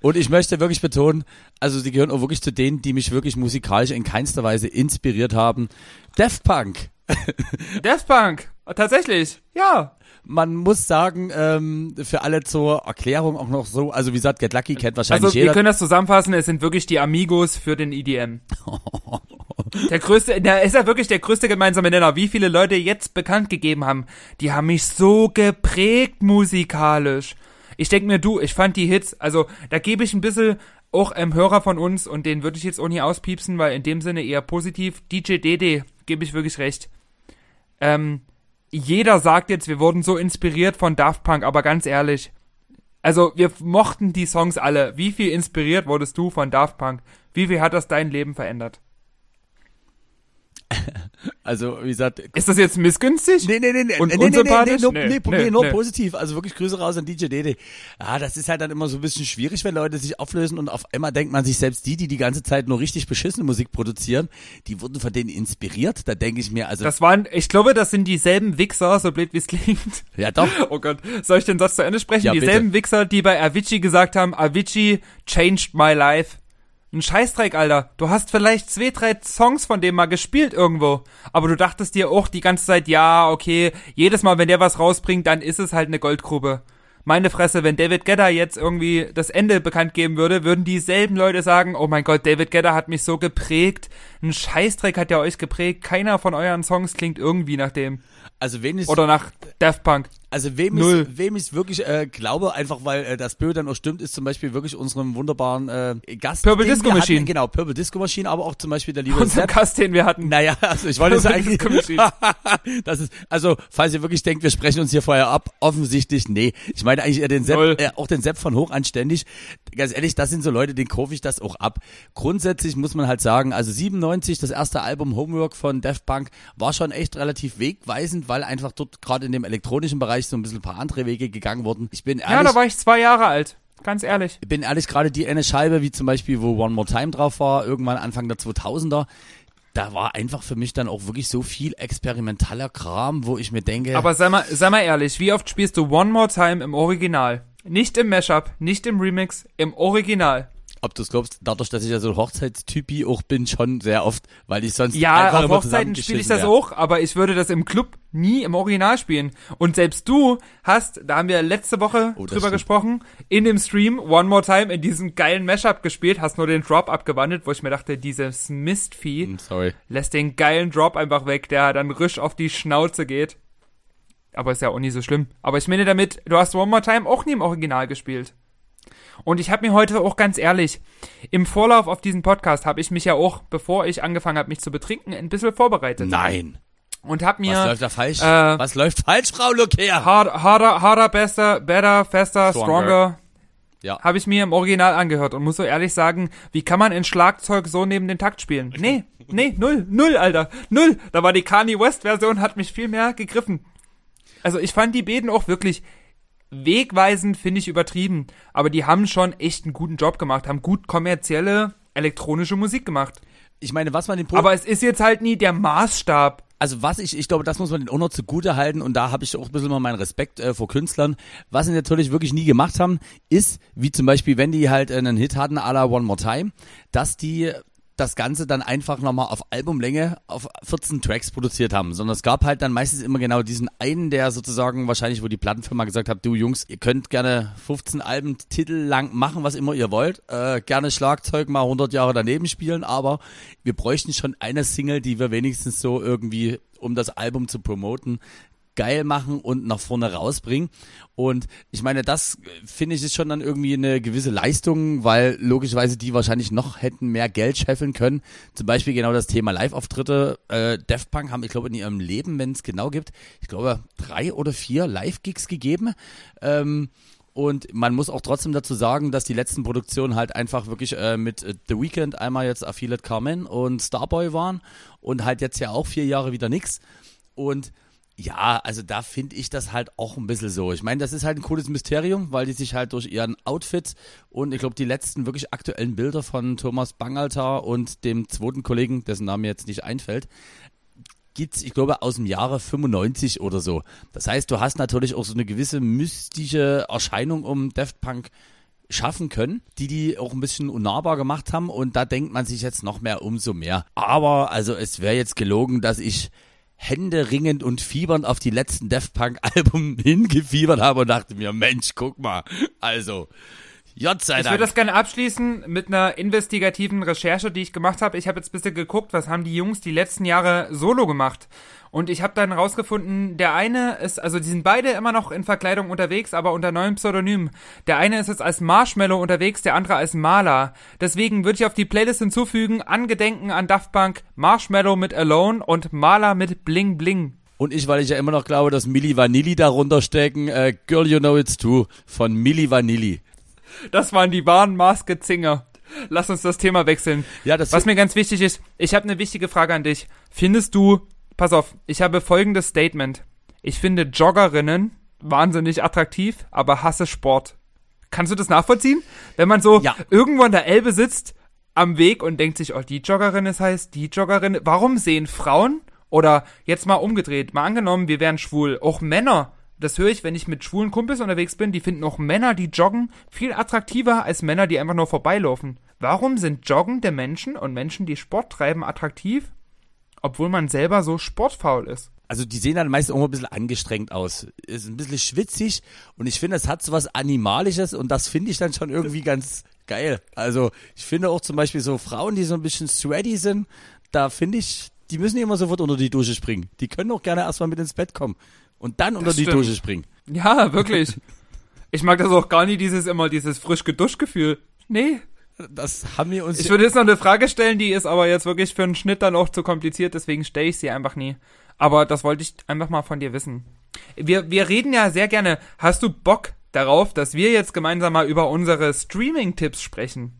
Und ich möchte wirklich betonen, also sie gehören auch wirklich zu denen, die mich wirklich musikalisch in keinster Weise inspiriert haben. Daft Punk. Daft Punk, tatsächlich, ja. Man muss sagen, ähm, für alle zur Erklärung auch noch so, also wie gesagt, Get Lucky kennt wahrscheinlich also, jeder. wir können das zusammenfassen, es sind wirklich die Amigos für den EDM. der größte, der ist ja wirklich der größte gemeinsame Nenner. Wie viele Leute jetzt bekannt gegeben haben, die haben mich so geprägt musikalisch. Ich denke mir, du, ich fand die Hits, also da gebe ich ein bisschen auch einem Hörer von uns und den würde ich jetzt auch nie auspiepsen, weil in dem Sinne eher positiv. DJ DD, gebe ich wirklich recht. Ähm, jeder sagt jetzt, wir wurden so inspiriert von Daft Punk, aber ganz ehrlich, also wir mochten die Songs alle. Wie viel inspiriert wurdest du von Daft Punk? Wie viel hat das dein Leben verändert? Also, wie gesagt. Ist das jetzt missgünstig? Nee, nee, nee, nee. Und nee, unsympathisch? Nee, nee, nee, nee, nee, nee, nur nee. positiv. Also wirklich Grüße raus an DJ Dede. Ja, das ist halt dann immer so ein bisschen schwierig, wenn Leute sich auflösen und auf einmal denkt man sich selbst die, die die ganze Zeit nur richtig beschissene Musik produzieren, die wurden von denen inspiriert. Da denke ich mir, also. Das waren, ich glaube, das sind dieselben Wichser, so blöd wie es klingt. Ja, doch. Oh Gott. Soll ich den Satz zu Ende sprechen? Ja, dieselben bitte. Wichser, die bei Avicii gesagt haben, Avicii changed my life. Ein Scheißdreck, Alter. Du hast vielleicht zwei, drei Songs von dem mal gespielt irgendwo. Aber du dachtest dir auch die ganze Zeit, ja, okay, jedes Mal, wenn der was rausbringt, dann ist es halt eine Goldgrube. Meine Fresse, wenn David Guetta jetzt irgendwie das Ende bekannt geben würde, würden dieselben Leute sagen, oh mein Gott, David Guetta hat mich so geprägt. Ein Scheißdreck hat ja euch geprägt. Keiner von euren Songs klingt irgendwie nach dem. Also wenigstens. Oder nach Daft Punk. Also wem Null. ich wem ich wirklich äh, glaube, einfach weil äh, das Bö dann auch stimmt, ist zum Beispiel wirklich unserem wunderbaren äh, Gast. Purple den Disco Machine. Hatten, genau, Purple Disco Machine, aber auch zum Beispiel der liebe Unser. Gast, den wir hatten. Naja, also ich wollte Disco Machine. das ist, also falls ihr wirklich denkt, wir sprechen uns hier vorher ab, offensichtlich, nee. Ich meine eigentlich eher den Sepp, Null. äh, auch den Sepp von Hochanständig. Ganz ehrlich, das sind so Leute, denen kaufe ich das auch ab. Grundsätzlich muss man halt sagen, also 97, das erste Album Homework von Daft Punk, war schon echt relativ wegweisend, weil einfach dort gerade in dem elektronischen Bereich so ein bisschen ein paar andere Wege gegangen wurden. Ich bin Ja, ehrlich, da war ich zwei Jahre alt. Ganz ehrlich. ich bin ehrlich, gerade die eine Scheibe, wie zum Beispiel, wo One More Time drauf war, irgendwann Anfang der 2000er, da war einfach für mich dann auch wirklich so viel experimentaler Kram, wo ich mir denke, Aber sei mal, sei mal ehrlich, wie oft spielst du One More Time im Original? Nicht im Mashup, nicht im Remix, im Original. Ob du es glaubst, dadurch, dass ich ja so ein Hochzeitstypi auch bin, schon sehr oft, weil ich sonst Ja, einfach auf Hochzeiten spiele ich das zusammengeschissen auch, aber ich würde das im Club nie im Original spielen. Und selbst du hast, da haben wir letzte Woche Oh, drüber stimmt. gesprochen, in dem Stream One More Time in diesem geilen Mashup gespielt, hast nur den Drop abgewandelt, wo ich mir dachte, dieses Mistvieh wäre. Sorry. lässt den geilen Drop einfach weg, der dann risch auf die Schnauze geht. Aber ist ja auch nie so schlimm. Aber ich meine damit, du hast One More Time auch nie im Original gespielt. Und ich habe mir heute auch ganz ehrlich, im Vorlauf auf diesen Podcast habe ich mich ja auch, bevor ich angefangen habe, mich zu betrinken, ein bisschen vorbereitet. Nein. Und habe Was mir läuft da falsch? äh, Was läuft falsch, Frau Lucker? hard, harder, harder, besser, better, faster, Stronger. stronger, Ja. habe ich mir im Original angehört und muss so ehrlich sagen, wie kann man ein Schlagzeug so neben den Takt spielen? Nee, nee, null, null, Alter, null. Da war die Kanye West Version, hat mich viel mehr gegriffen. Also ich fand die Beten auch wirklich wegweisend, finde ich übertrieben. Aber die haben schon echt einen guten Job gemacht, haben gut kommerzielle elektronische Musik gemacht. Ich meine, was man den Pro Aber es ist jetzt halt nie der Maßstab. also was ich, ich glaube, das muss man den auch noch zugute halten und da habe ich auch ein bisschen mal meinen Respekt äh, vor Künstlern. Was sie natürlich wirklich nie gemacht haben, ist, wie zum Beispiel, wenn die halt einen Hit hatten, à la One More Time, dass die das Ganze dann einfach nochmal auf Albumlänge auf 14 Tracks produziert haben, sondern es gab halt dann meistens immer genau diesen einen, der sozusagen wahrscheinlich, wo die Plattenfirma gesagt hat, du Jungs, ihr könnt gerne 15 Alben Titel lang machen, was immer ihr wollt, äh, gerne Schlagzeug mal 100 Jahre daneben spielen, aber wir bräuchten schon eine Single, die wir wenigstens so irgendwie, um das Album zu promoten, geil machen und nach vorne rausbringen. Und ich meine, das äh, finde ich ist schon dann irgendwie eine gewisse Leistung, weil logischerweise die wahrscheinlich noch hätten mehr Geld scheffeln können. Zum Beispiel genau das Thema Live-Auftritte. Äh, Daft Punk haben, ich glaube, in ihrem Leben, wenn es genau gibt, ich glaube, drei oder vier Live-Gigs gegeben. Ähm, und man muss auch trotzdem dazu sagen, dass die letzten Produktionen halt einfach wirklich äh, mit äh, The Weeknd einmal jetzt Affiliate Carmen und Starboy waren und halt jetzt ja auch vier Jahre wieder nix. Und ja, also da finde ich das halt auch ein bisschen so. Ich meine, das ist halt ein cooles Mysterium, weil die sich halt durch ihren Outfit und ich glaube die letzten wirklich aktuellen Bilder von Thomas Bangalter und dem zweiten Kollegen, dessen Name jetzt nicht einfällt, gibt's, ich glaube, aus dem Jahre 95 oder so. Das heißt, du hast natürlich auch so eine gewisse mystische Erscheinung um Daft Punk schaffen können, die die auch ein bisschen unnahbar gemacht haben und da denkt man sich jetzt noch mehr umso mehr. Aber also es wäre jetzt gelogen, dass ich händeringend und fiebernd auf die letzten Daft Punk Album hingefiebert habe und dachte mir, Mensch, guck mal, also Gott sei Ich würde Dank. das gerne abschließen mit einer investigativen Recherche, die ich gemacht habe. Ich habe jetzt ein bisschen geguckt, was haben die Jungs die letzten Jahre solo gemacht. Und ich habe dann rausgefunden, der eine ist, also die sind beide immer noch in Verkleidung unterwegs, aber unter neuem Pseudonym. Der eine ist jetzt als Marshmallow unterwegs, der andere als Maler. Deswegen würde ich auf die Playlist hinzufügen, Angedenken an Daft Punk, Marshmallow mit Alone und Maler mit Bling Bling. Und ich, weil ich ja immer noch glaube, dass Milli Vanilli darunter stecken, äh, Girl You Know It's True von Milli Vanilli. Das waren die wahren Maßgezinger. Lass uns das Thema wechseln. Ja, das Was mir ganz wichtig ist, ich habe eine wichtige Frage an dich. Findest du, pass auf, ich habe folgendes Statement. Ich finde Joggerinnen wahnsinnig attraktiv, aber hasse Sport. Kannst du das nachvollziehen? Wenn man so Ja. irgendwo an der Elbe sitzt, am Weg und denkt sich, oh, die Joggerin ist heiß, die Joggerin. Warum sehen Frauen oder jetzt mal umgedreht, mal angenommen, wir wären schwul, auch Männer, das höre ich, wenn ich mit schwulen Kumpels unterwegs bin, die finden auch Männer, die joggen, viel attraktiver als Männer, die einfach nur vorbeilaufen. Warum sind joggende Menschen und Menschen, die Sport treiben, attraktiv, obwohl man selber so sportfaul ist? Also die sehen dann meist auch ein bisschen angestrengt aus. Ist ein bisschen schwitzig und ich finde, es hat so was Animalisches und das finde ich dann schon irgendwie ganz geil. Also ich finde auch zum Beispiel so Frauen, die so ein bisschen sweaty sind, da finde ich, die müssen immer sofort unter die Dusche springen. Die können auch gerne erstmal mit ins Bett kommen. Und dann unter Das die stimmt. Dusche springen. Ja, wirklich. Ich mag das auch gar nicht, dieses immer, dieses frisch geduscht Gefühl. Nee. Das haben wir uns Ich würde jetzt noch eine Frage stellen, die ist aber jetzt wirklich für einen Schnitt dann auch zu kompliziert, deswegen stelle ich sie einfach nie. Aber das wollte ich einfach mal von dir wissen. Wir, wir reden ja sehr gerne. Hast du Bock darauf, dass wir jetzt gemeinsam mal über unsere Streaming-Tipps sprechen?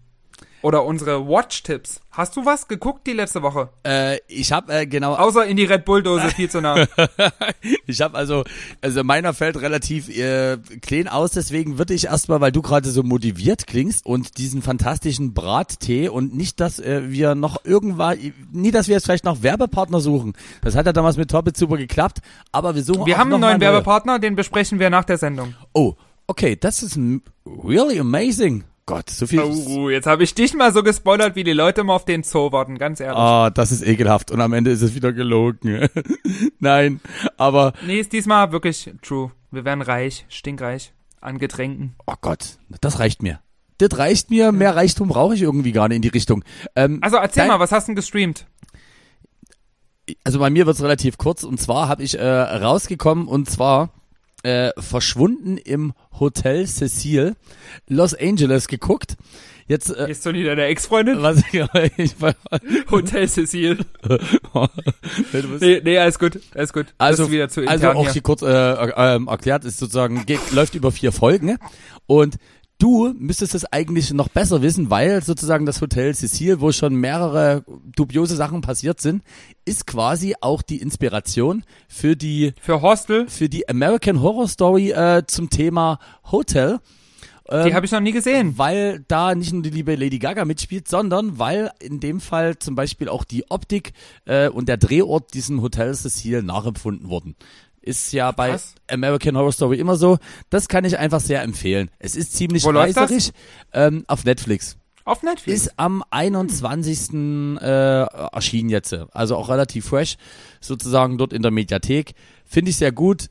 Oder unsere Watch-Tipps? Hast du was geguckt die letzte Woche? äh, ich habe äh, genau Außer in die Red Bull-Dose viel zu nah. Ich habe also, also meiner fällt relativ äh, clean aus, deswegen würde ich erstmal, weil du gerade so motiviert klingst und diesen fantastischen Brattee und nicht, dass äh, wir noch irgendwann, nie, dass wir jetzt vielleicht noch Werbepartner suchen. Das hat ja damals mit Toppet super geklappt, aber wir suchen Wir haben einen neuen neue. Werbepartner, den besprechen wir nach der Sendung. Oh, okay, das ist really amazing. Gott, so viel. Oh, jetzt habe ich dich mal so gespoilert, wie die Leute immer auf den Zoo warten, ganz ehrlich. Ah, das ist ekelhaft und am Ende ist es wieder gelogen. Nein, aber Nee, ist diesmal wirklich true. Wir werden reich, stinkreich an Getränken. oh Gott, das reicht mir. Das reicht mir, mehr Reichtum brauche ich irgendwie gar nicht in die Richtung. Ähm, Also erzähl mal, was hast du denn gestreamt? also bei mir wird's relativ kurz und zwar habe ich äh, rausgekommen und zwar äh, verschwunden im Hotel Cecil Los Angeles geguckt. Jetzt äh, Ist du nie deine Ex-Freundin? was ich, ich Hotel Cecil. Nee, nee, alles gut, alles gut. also, wieder zu also auch hier. kurz äh, äh, ähm, erklärt ist sozusagen geht, läuft über vier Folgen und du müsstest es eigentlich noch besser wissen, weil sozusagen das Hotel Cecil, wo schon mehrere dubiose Sachen passiert sind, ist quasi auch die Inspiration für die Für Hostel, für die American Horror Story äh, zum Thema Hotel. die habe ich noch nie gesehen. Weil da nicht nur die liebe Lady Gaga mitspielt, sondern weil in dem Fall zum Beispiel auch die Optik äh, und der Drehort diesem Hotel Cecil nachempfunden wurden. Ist ja bei Krass. American Horror Story immer so. Das kann ich einfach sehr empfehlen. Es ist ziemlich Wo reißerisch ähm, auf Netflix. Auf Netflix. Ist am 21. Äh, erschienen jetzt. Also auch relativ fresh, sozusagen dort in der Mediathek. Finde ich sehr gut.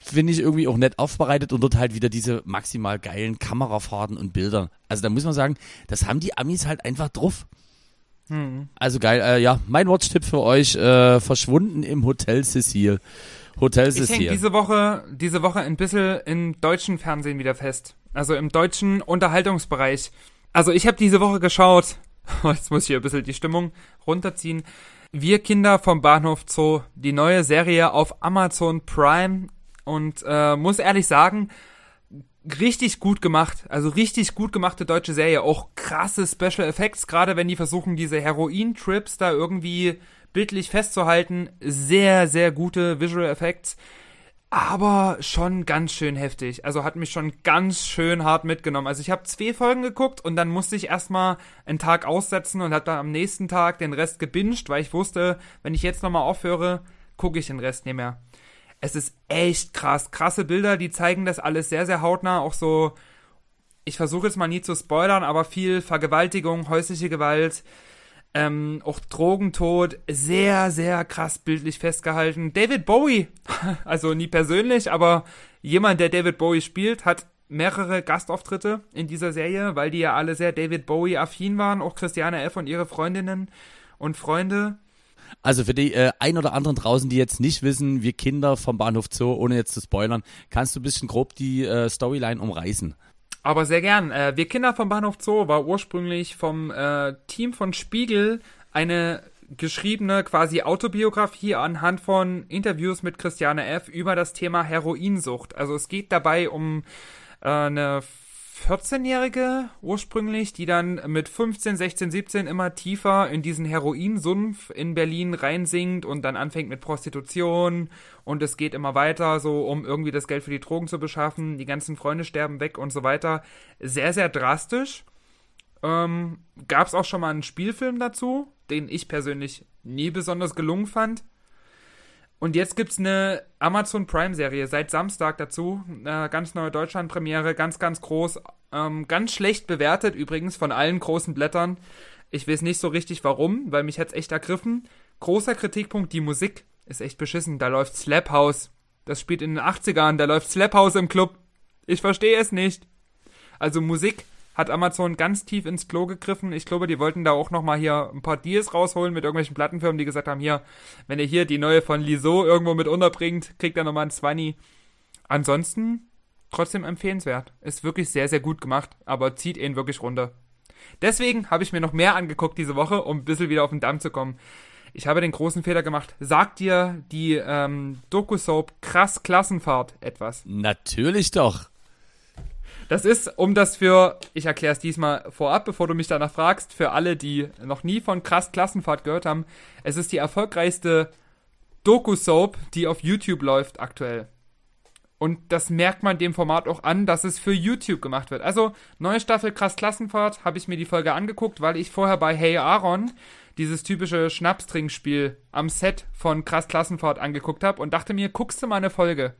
Finde ich irgendwie auch nett aufbereitet und dort halt wieder diese maximal geilen Kamerafahrten und Bilder. Also da muss man sagen, das haben die Amis halt einfach drauf. Also geil, äh, ja, mein Watch-Tipp für euch, äh, verschwunden im Hotel Cecil. Hotel ich hänge Cecil. diese Woche, diese Woche ein bisschen im deutschen Fernsehen wieder fest. Also im deutschen Unterhaltungsbereich. Also ich habe diese Woche geschaut, jetzt muss ich hier ein bisschen die Stimmung runterziehen. Wir Kinder vom Bahnhof Zoo, die neue Serie auf Amazon Prime und äh, muss ehrlich sagen, richtig gut gemacht. Also richtig gut gemachte deutsche Serie. Auch krasse Special Effects, gerade wenn die versuchen, diese Heroin-Trips da irgendwie bildlich festzuhalten. Sehr, sehr gute Visual Effects. Aber schon ganz schön heftig. Also hat mich schon ganz schön hart mitgenommen. Also ich habe zwei Folgen geguckt und dann musste ich erstmal einen Tag aussetzen und habe dann am nächsten Tag den Rest gebinged, weil ich wusste, wenn ich jetzt nochmal aufhöre, gucke ich den Rest nicht mehr. Es ist echt krass. Krasse Bilder, die zeigen das alles sehr, sehr hautnah. Auch so, ich versuche jetzt mal nie zu spoilern, aber viel Vergewaltigung, häusliche Gewalt, ähm, auch Drogentod, sehr, sehr krass bildlich festgehalten. David Bowie, also nie persönlich, aber jemand, der David Bowie spielt, hat mehrere Gastauftritte in dieser Serie, weil die ja alle sehr David Bowie-affin waren, auch Christiane F. und ihre Freundinnen und Freunde. Also für die äh, ein oder anderen draußen, die jetzt nicht wissen, wir Kinder vom Bahnhof Zoo, ohne jetzt zu spoilern, kannst du ein bisschen grob die äh, Storyline umreißen. Aber sehr gern. Äh, Wir Kinder vom Bahnhof Zoo war ursprünglich vom äh, Team von Spiegel eine geschriebene quasi Autobiografie anhand von Interviews mit Christiane F. über das Thema Heroinsucht. Also es geht dabei um äh, eine 14-Jährige ursprünglich, die dann mit 15, 16, 17 immer tiefer in diesen Heroinsumpf in Berlin reinsinkt und dann anfängt mit Prostitution und es geht immer weiter, so um irgendwie das Geld für die Drogen zu beschaffen. Die ganzen Freunde sterben weg und so weiter. Sehr, sehr drastisch. Ähm, Gab es auch schon mal einen Spielfilm dazu, den ich persönlich nie besonders gelungen fand. Und jetzt gibt's eine Amazon Prime-Serie seit Samstag dazu. Eine ganz neue Deutschland-Premiere, ganz, ganz groß. Ähm, ganz schlecht bewertet übrigens von allen großen Blättern. Ich weiß nicht so richtig warum, weil mich hat's echt ergriffen. Großer Kritikpunkt, die Musik ist echt beschissen. Da läuft Slap House. Das spielt in den 80ern, da läuft Slap House im Club. Ich verstehe es nicht. Also Musik hat Amazon ganz tief ins Klo gegriffen. Ich glaube, die wollten da auch nochmal hier ein paar Deals rausholen mit irgendwelchen Plattenfirmen, die gesagt haben, hier, wenn ihr hier die neue von Liso irgendwo mit unterbringt, kriegt ihr nochmal ein Zwanni. Ansonsten trotzdem empfehlenswert. Ist wirklich sehr, sehr gut gemacht, aber zieht ihn wirklich runter. Deswegen habe ich mir noch mehr angeguckt diese Woche, um ein bisschen wieder auf den Damm zu kommen. Ich habe den großen Fehler gemacht. Sagt dir die ähm, Doku-Soap Krass Klassenfahrt etwas? Natürlich doch. Das ist, um das für, ich erkläre es diesmal vorab, bevor du mich danach fragst, für alle, die noch nie von Krass Klassenfahrt gehört haben, es ist die erfolgreichste Doku-Soap, die auf YouTube läuft aktuell. Und das merkt man dem Format auch an, dass es für YouTube gemacht wird. Also, neue Staffel Krass Klassenfahrt, habe ich mir die Folge angeguckt, weil ich vorher bei Hey Aaron dieses typische Schnapstrinkspiel am Set von Krass Klassenfahrt angeguckt habe und dachte mir, guckst du mal eine Folge.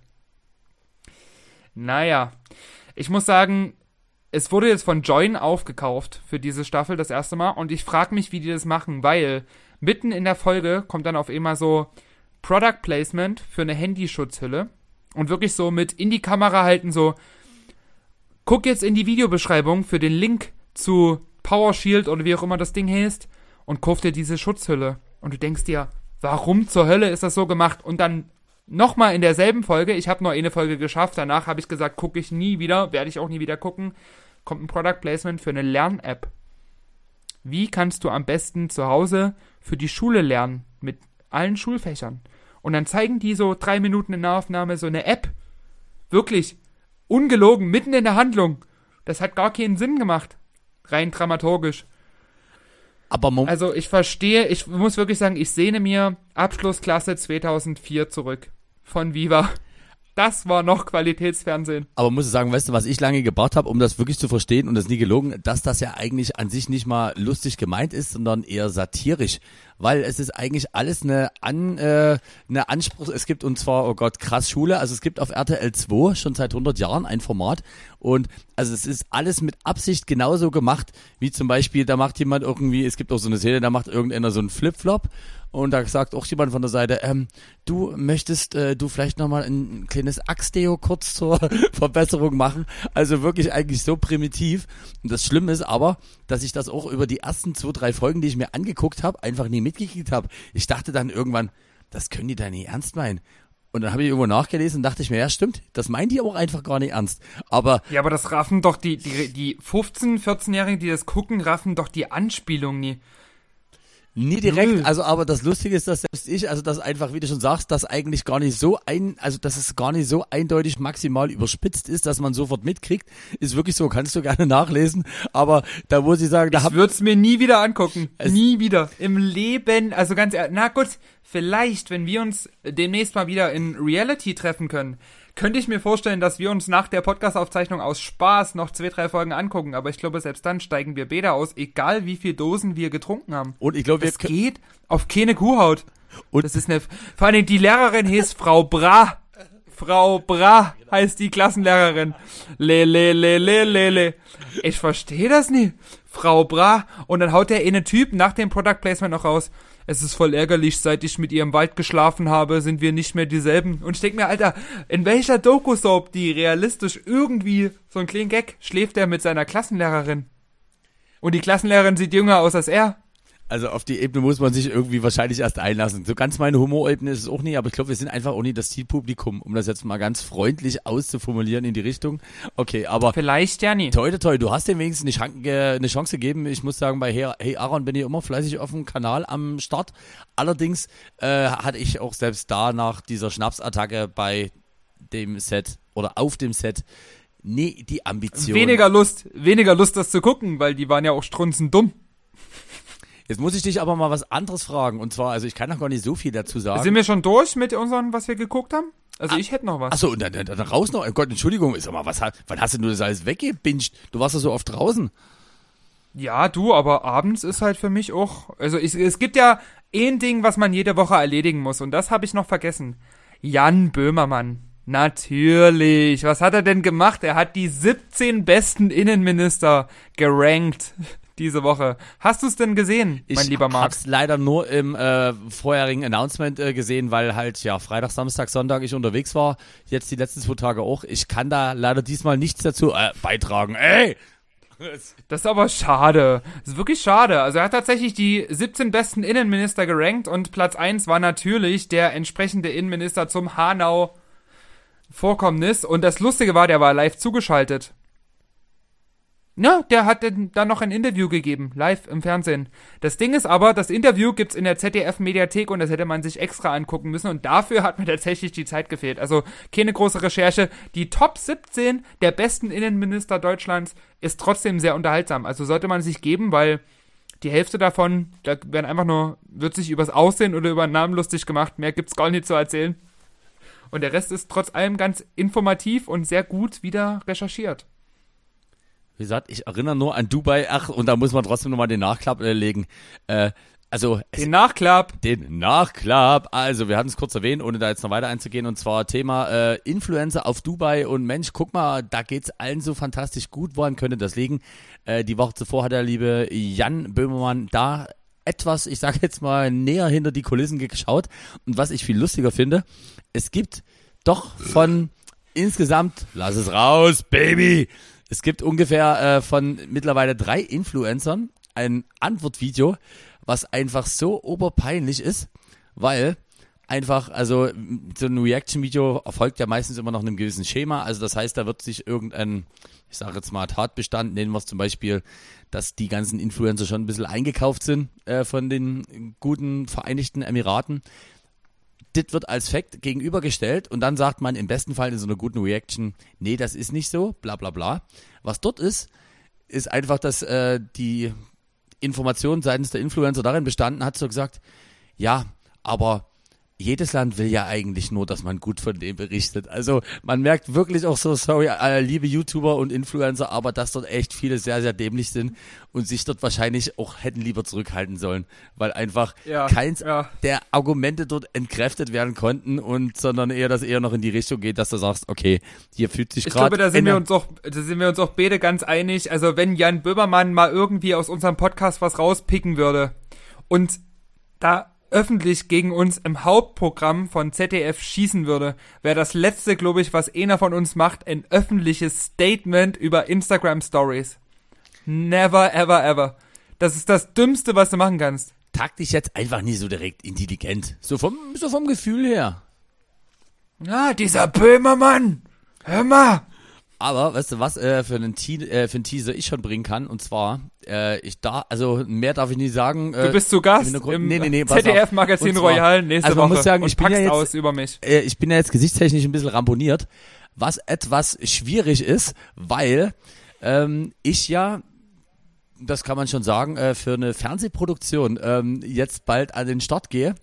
Naja, ich muss sagen, es wurde jetzt von Join aufgekauft für diese Staffel das erste Mal und ich frage mich, wie die das machen, weil mitten in der Folge kommt dann auf einmal so Product Placement für eine Handyschutzhülle und wirklich so mit in die Kamera halten, so, guck jetzt in die Videobeschreibung für den Link zu Power Shield oder wie auch immer das Ding heißt und kauf dir diese Schutzhülle. Und du denkst dir, warum zur Hölle ist das so gemacht? Und dann nochmal in derselben Folge, ich habe nur eine Folge geschafft, danach habe ich gesagt, gucke ich nie wieder, werde ich auch nie wieder gucken, kommt ein Product Placement für eine Lern-App. Wie kannst du am besten zu Hause für die Schule lernen mit allen Schulfächern? Und dann zeigen die so drei Minuten in der Aufnahme so eine App. Wirklich. Ungelogen, mitten in der Handlung. Das hat gar keinen Sinn gemacht. Rein dramaturgisch. Aber also ich verstehe, ich muss wirklich sagen, ich sehne mir Abschlussklasse 2004 zurück von Viva. Das war noch Qualitätsfernsehen. Aber muss ich sagen, weißt du, was ich lange gebraucht habe, um das wirklich zu verstehen und das nie gelogen, dass das ja eigentlich an sich nicht mal lustig gemeint ist, sondern eher satirisch weil es ist eigentlich alles eine, An, äh, eine Anspruch. Es gibt und zwar, oh Gott, krass Schule. Also es gibt auf RTL 2 schon seit 100 Jahren ein Format und also es ist alles mit Absicht genauso gemacht, wie zum Beispiel, da macht jemand irgendwie, es gibt auch so eine Szene, da macht irgendeiner so einen Flipflop und da sagt auch jemand von der Seite, ähm, du möchtest äh, du vielleicht nochmal ein kleines Axtdeo kurz zur Verbesserung machen. Also wirklich eigentlich so primitiv. Und das Schlimme ist aber, dass ich das auch über die ersten zwei, drei Folgen, die ich mir angeguckt habe, einfach nie mitgekriegt habe. Ich dachte dann irgendwann, das können die da nie ernst meinen. Und dann habe ich irgendwo nachgelesen und dachte ich mir, ja stimmt, das meint die auch einfach gar nicht ernst. Aber ja, aber das raffen doch die die die 15, 14-Jährigen, die das gucken, raffen doch die Anspielung nie. Nie direkt, also aber das Lustige ist, dass selbst ich, also das einfach, wie du schon sagst, dass eigentlich gar nicht so ein, also dass es gar nicht so eindeutig maximal überspitzt ist, dass man sofort mitkriegt, ist wirklich so, kannst du gerne nachlesen, aber da muss ich sagen, da hab... Ich würde es mir nie wieder angucken, nie wieder, im Leben, also ganz ehrlich, na gut, vielleicht, wenn wir uns demnächst mal wieder in Reality treffen können, könnte ich mir vorstellen, dass wir uns nach der Podcast-Aufzeichnung aus Spaß noch zwei, drei Folgen angucken. Aber ich glaube, selbst dann steigen wir Bäder aus, egal wie viel Dosen wir getrunken haben. Und ich glaube, es geht auf keine Kuhhaut. Und das ist eine, vor allem die Lehrerin hieß Frau Bra. Frau Bra heißt die Klassenlehrerin. Le, le, le, le, le, le. Ich verstehe das nie. Frau Bra. Und dann haut der eine Typ nach dem Product Placement noch raus es ist voll ärgerlich, seit ich mit ihr im Wald geschlafen habe, sind wir nicht mehr dieselben. Und ich denk mir, Alter, in welcher Doku-Soap, die realistisch irgendwie so ein kleinen Gag, schläft er mit seiner Klassenlehrerin? Und die Klassenlehrerin sieht jünger aus als er. Also auf die Ebene muss man sich irgendwie wahrscheinlich erst einlassen. So ganz meine Humorebene ist es auch nicht, aber ich glaube, wir sind einfach auch nicht das Zielpublikum, um das jetzt mal ganz freundlich auszuformulieren in die Richtung. Okay, aber vielleicht ja nie. Toi, toi, du hast dem wenigstens eine Chance gegeben. Ich muss sagen, bei Hey, hey Aaron bin ich immer fleißig auf dem Kanal am Start. Allerdings äh, hatte ich auch selbst da nach dieser Schnapsattacke bei dem Set oder auf dem Set nee, die Ambition. Weniger Lust, weniger Lust, das zu gucken, weil die waren ja auch strunzend dumm. Jetzt muss ich dich aber mal was anderes fragen. Und zwar, also ich kann noch gar nicht so viel dazu sagen. Sind wir schon durch mit unseren, was wir geguckt haben? Also ah, ich hätte noch was. Achso, und dann, dann, dann raus noch. Oh Gott, Entschuldigung, sag mal, was, wann hast du nur das alles weggebinged? Du warst ja so oft draußen. Ja, du, aber abends ist halt für mich auch. Also ich, es gibt ja ein Ding, was man jede Woche erledigen muss. Und das habe ich noch vergessen. Jan Böhmermann. Natürlich. Was hat er denn gemacht? Er hat die 17 besten Innenminister gerankt diese Woche. Hast du es denn gesehen, mein ich lieber Marc? Ich hab's leider nur im äh, vorherigen Announcement äh, gesehen, weil halt ja Freitag, Samstag, Sonntag ich unterwegs war. Jetzt die letzten zwei Tage auch. Ich kann da leider diesmal nichts dazu äh, beitragen. Ey! Das ist aber schade. Das ist wirklich schade. Also er hat tatsächlich die 17 besten Innenminister gerankt und Platz 1 war natürlich der entsprechende Innenminister zum Hanau Vorkommnis. Und das Lustige war, der war live zugeschaltet. Ja, der hat dann noch ein Interview gegeben, live im Fernsehen. Das Ding ist aber, das Interview gibt's in der ZDF-Mediathek und das hätte man sich extra angucken müssen und dafür hat mir tatsächlich die Zeit gefehlt. Also keine große Recherche. Die Top 17 der besten Innenminister Deutschlands ist trotzdem sehr unterhaltsam. Also sollte man sich geben, weil die Hälfte davon, da werden einfach nur, wird sich übers Aussehen oder über den Namen lustig gemacht. Mehr gibt's gar nicht zu erzählen. Und der Rest ist trotz allem ganz informativ und sehr gut wieder recherchiert. Wie gesagt, ich erinnere nur an Dubai, ach, und da muss man trotzdem nochmal den Nachklapp äh, legen. Äh, also den Nachklapp. Den Nachklapp. Also wir hatten es kurz erwähnt, ohne da jetzt noch weiter einzugehen. Und zwar Thema äh, Influencer auf Dubai. Und Mensch, guck mal, da geht's allen so fantastisch gut. Woran könnte das liegen? Äh, die Woche zuvor hat der liebe Jan Böhmermann da etwas, ich sage jetzt mal, näher hinter die Kulissen geschaut. Und was ich viel lustiger finde, es gibt doch von insgesamt, lass es raus, Baby, es gibt ungefähr äh, von mittlerweile drei Influencern ein Antwortvideo, was einfach so oberpeinlich ist, weil einfach, also so ein Reaction-Video erfolgt ja meistens immer noch einem gewissen Schema. Also das heißt, da wird sich irgendein, ich sage jetzt mal Tatbestand, nennen wir es zum Beispiel, dass die ganzen Influencer schon ein bisschen eingekauft sind äh, von den guten Vereinigten Emiraten das wird als Fact gegenübergestellt und dann sagt man im besten Fall in so einer guten Reaction, nee, das ist nicht so, bla bla bla. Was dort ist, ist einfach, dass äh, die Information seitens der Influencer darin bestanden hat, so gesagt, ja, aber jedes Land will ja eigentlich nur, dass man gut von dem berichtet. Also man merkt wirklich auch so, sorry, äh, liebe YouTuber und Influencer, aber dass dort echt viele sehr, sehr dämlich sind und sich dort wahrscheinlich auch hätten lieber zurückhalten sollen, weil einfach ja, keins ja. der Argumente dort entkräftet werden konnten und sondern eher, dass eher noch in die Richtung geht, dass du sagst, okay, hier fühlt sich gerade. Ich glaube, da sind wir uns auch, da sind wir uns auch beide ganz einig. Also wenn Jan Böhmermann mal irgendwie aus unserem Podcast was rauspicken würde und da öffentlich gegen uns im Hauptprogramm von ZDF schießen würde, wäre das letzte, glaube ich, was einer von uns macht, ein öffentliches Statement über Instagram Stories. Never, ever, ever. Das ist das Dümmste, was du machen kannst. Tag dich jetzt einfach nie so direkt intelligent. So vom, so vom Gefühl her. Ja, dieser Böhmermann. Hör mal. Aber weißt du was äh, für, einen äh, für einen Teaser ich schon bringen kann und zwar äh, ich da also mehr darf ich nicht sagen. Äh, du bist zu Gast im nee, nee, nee, ZDF Magazin Royal nächste also man Woche muss sagen, ich bin ja jetzt, aus über mich. Äh, ich bin ja jetzt gesichtstechnisch ein bisschen ramponiert, was etwas schwierig ist, weil ähm, ich ja das kann man schon sagen, äh, für eine Fernsehproduktion ähm, jetzt bald an den Start gehe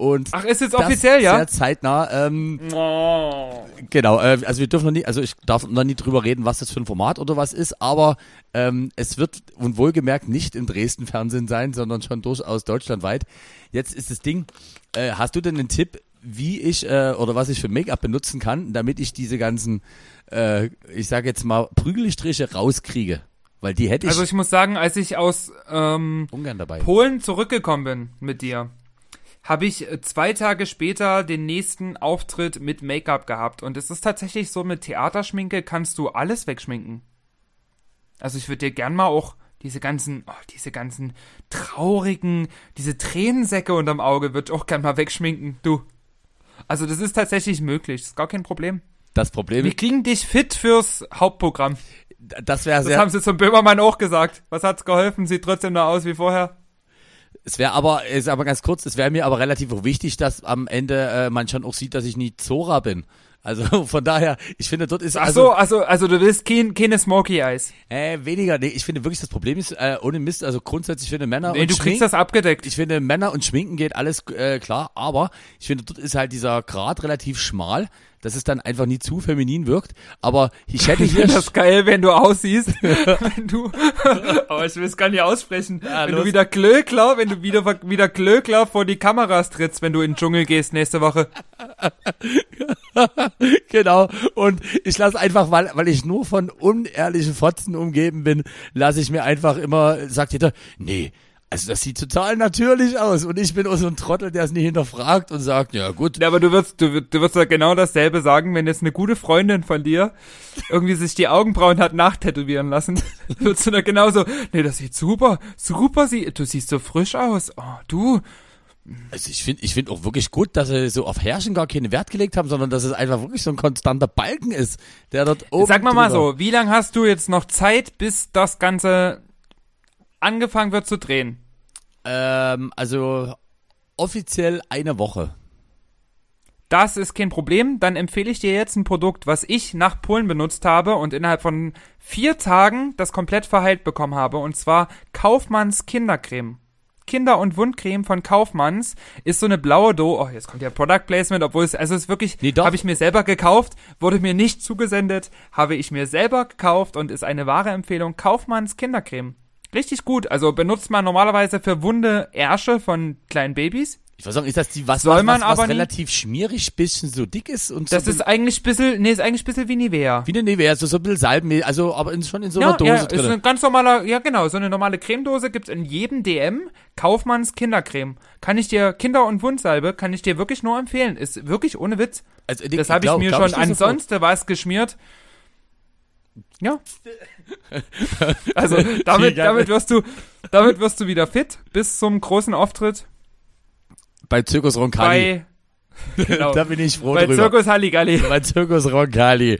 und Ach, ist jetzt offiziell, ja? Sehr zeitnah. Ähm, oh. Genau, äh, also wir dürfen noch nie, also ich darf noch nie drüber reden, was das für ein Format oder was ist, aber ähm, es wird und wohlgemerkt nicht im Dresden Fernsehen sein, sondern schon durchaus deutschlandweit. Jetzt ist das Ding, äh, hast du denn einen Tipp, wie ich äh, oder was ich für Make-up benutzen kann, damit ich diese ganzen, äh, ich sage jetzt mal, Prügelstriche rauskriege? Weil die hätte ich. Also ich muss sagen, als ich aus ähm, Polen zurückgekommen bin mit dir, habe ich äh, zwei Tage später den nächsten Auftritt mit Make-up gehabt. Und es ist tatsächlich so, mit Theaterschminke kannst du alles wegschminken. Also ich würde dir gern mal auch diese ganzen, oh, diese ganzen traurigen, diese Tränensäcke unterm Auge würde ich auch gern mal wegschminken, du. Also das ist tatsächlich möglich, das ist gar kein Problem. Das Problem Wir kriegen dich fit fürs Hauptprogramm. Das wäre sehr. Das haben sie zum Böhmermann auch gesagt. Was hat's geholfen? Sieht trotzdem noch aus wie vorher. Es wäre aber, ist aber ganz kurz, es wäre mir aber relativ wichtig, dass am Ende äh, man schon auch sieht, dass ich nie Zora bin. Also von daher, ich finde, dort ist. Ach so, also, also, also du willst kein, keine Smoky Eyes. Äh, weniger, nee, ich finde wirklich, das Problem ist, äh, ohne Mist, also grundsätzlich finde Männer nee, und du Schminken, kriegst das abgedeckt. Ich finde, Männer und Schminken geht alles äh, klar, aber ich finde, dort ist halt dieser Grad relativ schmal dass es dann einfach nie zu feminin wirkt. Aber ich hätte hier. Ich das geil, wenn du aussiehst, wenn du, aber ich will es gar nicht aussprechen, ja, wenn los. du wieder Glöckler, wenn du wieder, wieder Glöckler vor die Kameras trittst, wenn du in den Dschungel gehst nächste Woche. genau. Und ich lasse einfach, weil, weil ich nur von unehrlichen Fotzen umgeben bin, lasse ich mir einfach immer, sagt jeder, nee, Also das sieht total natürlich aus und ich bin auch so ein Trottel, der es nicht hinterfragt und sagt, ja gut. Ja, aber du wirst, du, du wirst ja genau dasselbe sagen, wenn jetzt eine gute Freundin von dir irgendwie sich die Augenbrauen hat nachtätowieren lassen. Würdest du da genauso, nee, das sieht super, super, sie, du siehst so frisch aus. Oh, du. Also ich finde ich finde auch wirklich gut, dass sie so auf Herrschen gar keinen Wert gelegt haben, sondern dass es einfach wirklich so ein konstanter Balken ist, der dort oben Sag mal mal drüber- so, wie lange hast du jetzt noch Zeit, bis das Ganze angefangen wird zu drehen? Ähm, also offiziell eine Woche. Das ist kein Problem. Dann empfehle ich dir jetzt ein Produkt, was ich nach Polen benutzt habe und innerhalb von vier Tagen das komplett verheilt bekommen habe. Und zwar Kaufmanns Kindercreme. Kinder- und Wundcreme von Kaufmanns ist so eine blaue Do. Oh, jetzt kommt ja Product Placement, obwohl es, also es ist wirklich, Nee, habe ich mir selber gekauft, wurde mir nicht zugesendet, habe ich mir selber gekauft und ist eine wahre Empfehlung. Kaufmanns Kindercreme. Richtig gut. Also benutzt man normalerweise für wunde Ärsche von kleinen Babys. Ich weiß auch, ist das die was, Soll was, man was, was aber nie- relativ schmierig, bisschen so dick ist und Das so ist eigentlich bisschen, nee, ist eigentlich bisschen wie Nivea. wie eine Nivea, so, so ein bisschen Salben, also aber in, schon in so einer Ja, Dose ja, ist drin. ein ganz normaler, ja genau, so eine normale Cremedose gibt's in jedem DM. Kaufmanns Kindercreme. Kann ich dir, Kinder- und Wundsalbe, kann ich dir wirklich nur empfehlen. Ist wirklich ohne Witz. Also, Das habe ich mir schon ansonsten was geschmiert. Ja. Also damit, damit wirst du, damit wirst du wieder fit bis zum großen Auftritt Bei Zirkus Roncalli. bei, genau, Da bin ich froh bei drüber. Zirkus Halligalli. Bei Zirkus Roncalli.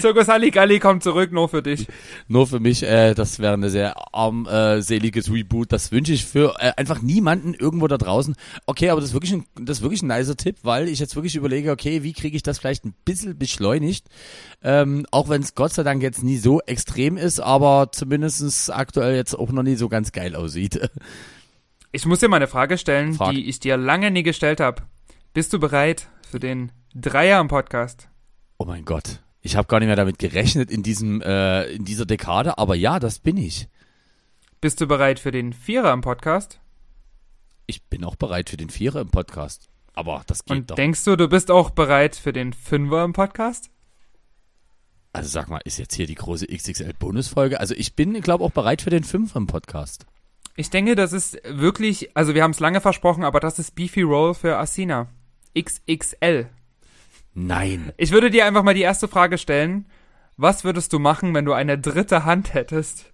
Zirkus Halligalli kommt zurück, nur für dich. Nur für mich, äh, das wäre eine sehr armseliges Reboot. Das wünsche ich für äh, einfach niemanden irgendwo da draußen. Okay, aber das ist wirklich ein, das ist wirklich ein nicer Tipp, weil ich jetzt wirklich überlege, okay, wie kriege ich das vielleicht ein bisschen beschleunigt? Ähm, auch wenn es Gott sei Dank jetzt nie so extrem ist, aber zumindestens aktuell jetzt auch noch nie so ganz geil aussieht. Ich muss dir mal eine Frage stellen, Frag. die ich dir lange nie gestellt habe. Bist du bereit für den Dreier im Podcast? Oh mein Gott. Ich habe gar nicht mehr damit gerechnet in diesem, äh, in dieser Dekade, aber ja, das bin ich. Bist du bereit für den Vierer im Podcast? Ich bin auch bereit für den Vierer im Podcast. Aber das geht Und doch. denkst du, du bist auch bereit für den Fünfer im Podcast? Also sag mal, ist jetzt hier die große XXL-Bonusfolge? Also ich bin, glaube auch bereit für den Fünfer im Podcast. Ich denke, das ist wirklich, also wir haben es lange versprochen, aber das ist Beefy Roll für Asina. XXL. Nein. Ich würde dir einfach mal die erste Frage stellen. Was würdest du machen, wenn du eine dritte Hand hättest?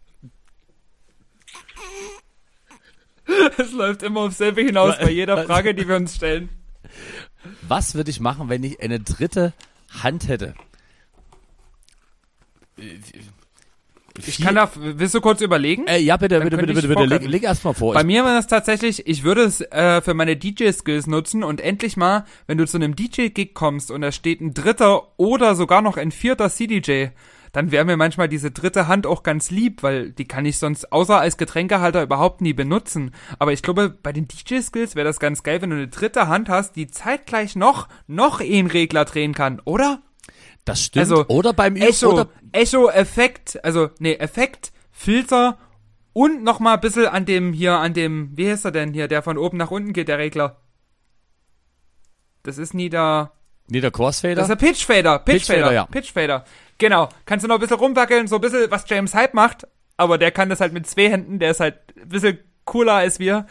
Es läuft immer aufs selbe hinaus bei jeder Frage, die wir uns stellen. Was würde ich machen, wenn ich eine dritte Hand hätte? Ich kann da, willst du kurz überlegen? Äh, ja, bitte, bitte, bitte, bitte, bitte. Leg, leg erst mal vor. Bei Ich, mir war das tatsächlich, ich würde es äh, für meine DJ-Skills nutzen und endlich mal, wenn du zu einem DJ-Gig kommst und da steht ein dritter oder sogar noch ein vierter CDJ, dann wäre mir manchmal diese dritte Hand auch ganz lieb, weil die kann ich sonst außer als Getränkehalter überhaupt nie benutzen. Aber ich glaube, bei den DJ-Skills wäre das ganz geil, wenn du eine dritte Hand hast, die zeitgleich noch, noch einen Regler drehen kann, oder? das stimmt. also, oder beim Echo, oder Echo, Effekt, also, nee, Effekt, Filter und noch mal ein bisschen an dem, hier, an dem, wie heißt er denn hier, der von oben nach unten geht, der Regler. Das ist nie der, nee, der Crossfader. das ist der Pitchfader, Pitchfader, Pitchfader, ja. Pitchfader. Genau, kannst du noch ein bisschen rumwackeln, so ein bisschen, was James Hype macht, aber der kann das halt mit zwei Händen, der ist halt ein bisschen cooler als wir.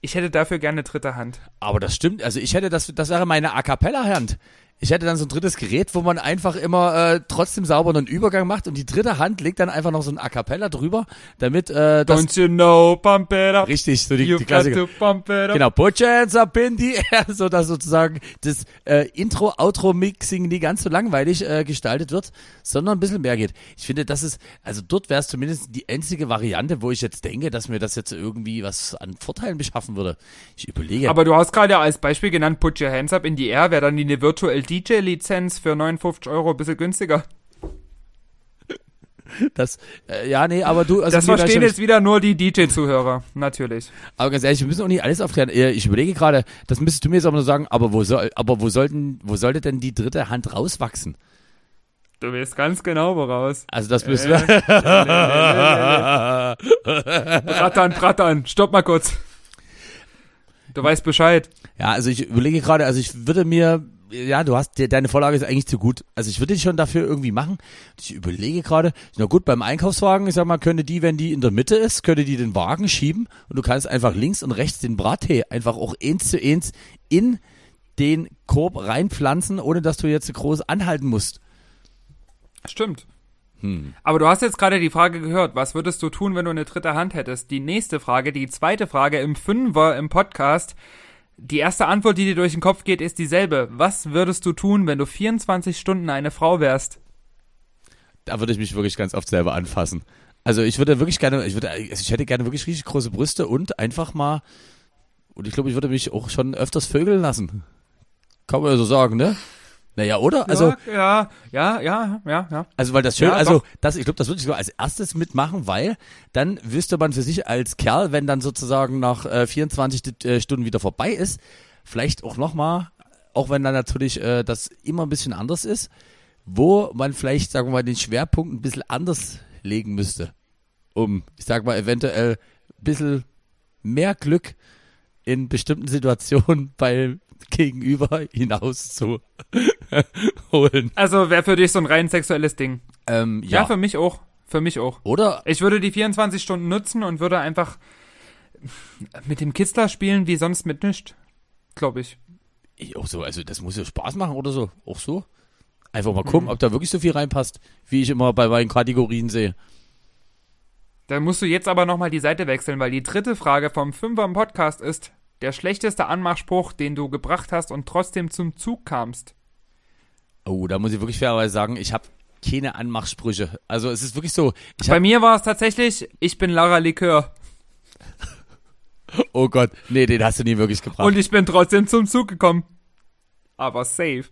Ich hätte dafür gerne eine dritte Hand. Aber das stimmt. Also ich hätte das, das wäre meine A cappella Hand. Ich hätte dann so ein drittes Gerät, wo man einfach immer äh, trotzdem sauber einen Übergang macht und die dritte Hand legt dann einfach noch so ein A cappella drüber, damit äh, das Don't you know, pump it up. richtig so die, You've die Klassiker. Genau, put your hands up in the air, so dass sozusagen das äh, Intro-Outro-Mixing nie ganz so langweilig äh, gestaltet wird, sondern ein bisschen mehr geht. Ich finde, das ist, also dort wäre es zumindest die einzige Variante, wo ich jetzt denke, dass mir das jetzt irgendwie was an Vorteilen beschaffen würde. Ich überlege. Aber du hast gerade als Beispiel genannt, put your hands up in the air, wäre dann die eine Virtual DJ Lizenz für 59 Euro ein bisschen günstiger. das, äh, ja, nee, aber du, also das verstehen jetzt wieder nur die DJ-Zuhörer, natürlich. Aber ganz ehrlich, wir müssen auch nicht alles aufklären. Äh, Ich überlege gerade, das müsstest du mir jetzt aber nur sagen, aber wo soll, aber wo sollten, wo sollte denn die dritte Hand rauswachsen? Du weißt ganz genau woraus. Also das müssen wir. Brattern, brattern, stopp mal kurz. Du weißt Bescheid. Ja, also ich überlege gerade, also ich würde mir ja, du hast, de- deine Vorlage ist eigentlich zu gut. Also ich würde dich schon dafür irgendwie machen. Ich überlege gerade, na gut, beim Einkaufswagen, ich sag mal, könnte die, wenn die in der Mitte ist, könnte die den Wagen schieben und du kannst einfach links und rechts den Brattee einfach auch eins zu eins in den Korb reinpflanzen, ohne dass du jetzt groß anhalten musst. Stimmt. Hm. Aber du hast jetzt gerade die Frage gehört, was würdest du tun, wenn du eine dritte Hand hättest? Die nächste Frage, die zweite Frage im Fünfer im Podcast. Die erste Antwort, die dir durch den Kopf geht, ist dieselbe. Was würdest du tun, wenn du 24 Stunden eine Frau wärst? Da würde ich mich wirklich ganz oft selber anfassen. Also ich würde wirklich gerne, ich würde, also ich hätte gerne wirklich richtig große Brüste und einfach mal, und ich glaube, ich würde mich auch schon öfters vögeln lassen. Kann man ja so sagen, ne? Naja, oder? Also, ja, ja, ja, ja, ja. Also weil das schön, Ja, also das, ich glaube, das würde ich sogar als erstes mitmachen, weil dann wüsste man für sich als Kerl, wenn dann sozusagen nach äh, 24 St- äh, Stunden wieder vorbei ist, vielleicht auch nochmal, auch wenn dann natürlich äh, das immer ein bisschen anders ist, wo man vielleicht, sagen wir mal, den Schwerpunkt ein bisschen anders legen müsste, um, ich sag mal, eventuell ein bisschen mehr Glück in bestimmten Situationen bei Gegenüber hinaus zu holen. Also wäre für dich so ein rein sexuelles Ding. Ähm, Ja. ja. für mich auch. Für mich auch. Oder Ich würde die 24 Stunden nutzen und würde einfach mit dem Kitzler spielen wie sonst mit nichts. Glaube ich. Ich auch so, also das muss ja Spaß machen oder so. Auch so. Einfach mal gucken, ob da wirklich so viel reinpasst, wie ich immer bei meinen Kategorien sehe. Dann musst du jetzt aber nochmal die Seite wechseln, weil die dritte Frage vom Fünfer im Podcast ist der schlechteste Anmachspruch, den du gebracht hast und trotzdem zum Zug kamst. Oh, da muss ich wirklich fairerweise sagen, ich habe keine Anmachsprüche. Also es ist wirklich so, Bei mir war es tatsächlich, ich bin Lara Likör oh Gott, nee, den hast du nie wirklich gebracht. und ich bin trotzdem zum Zug gekommen. Aber safe.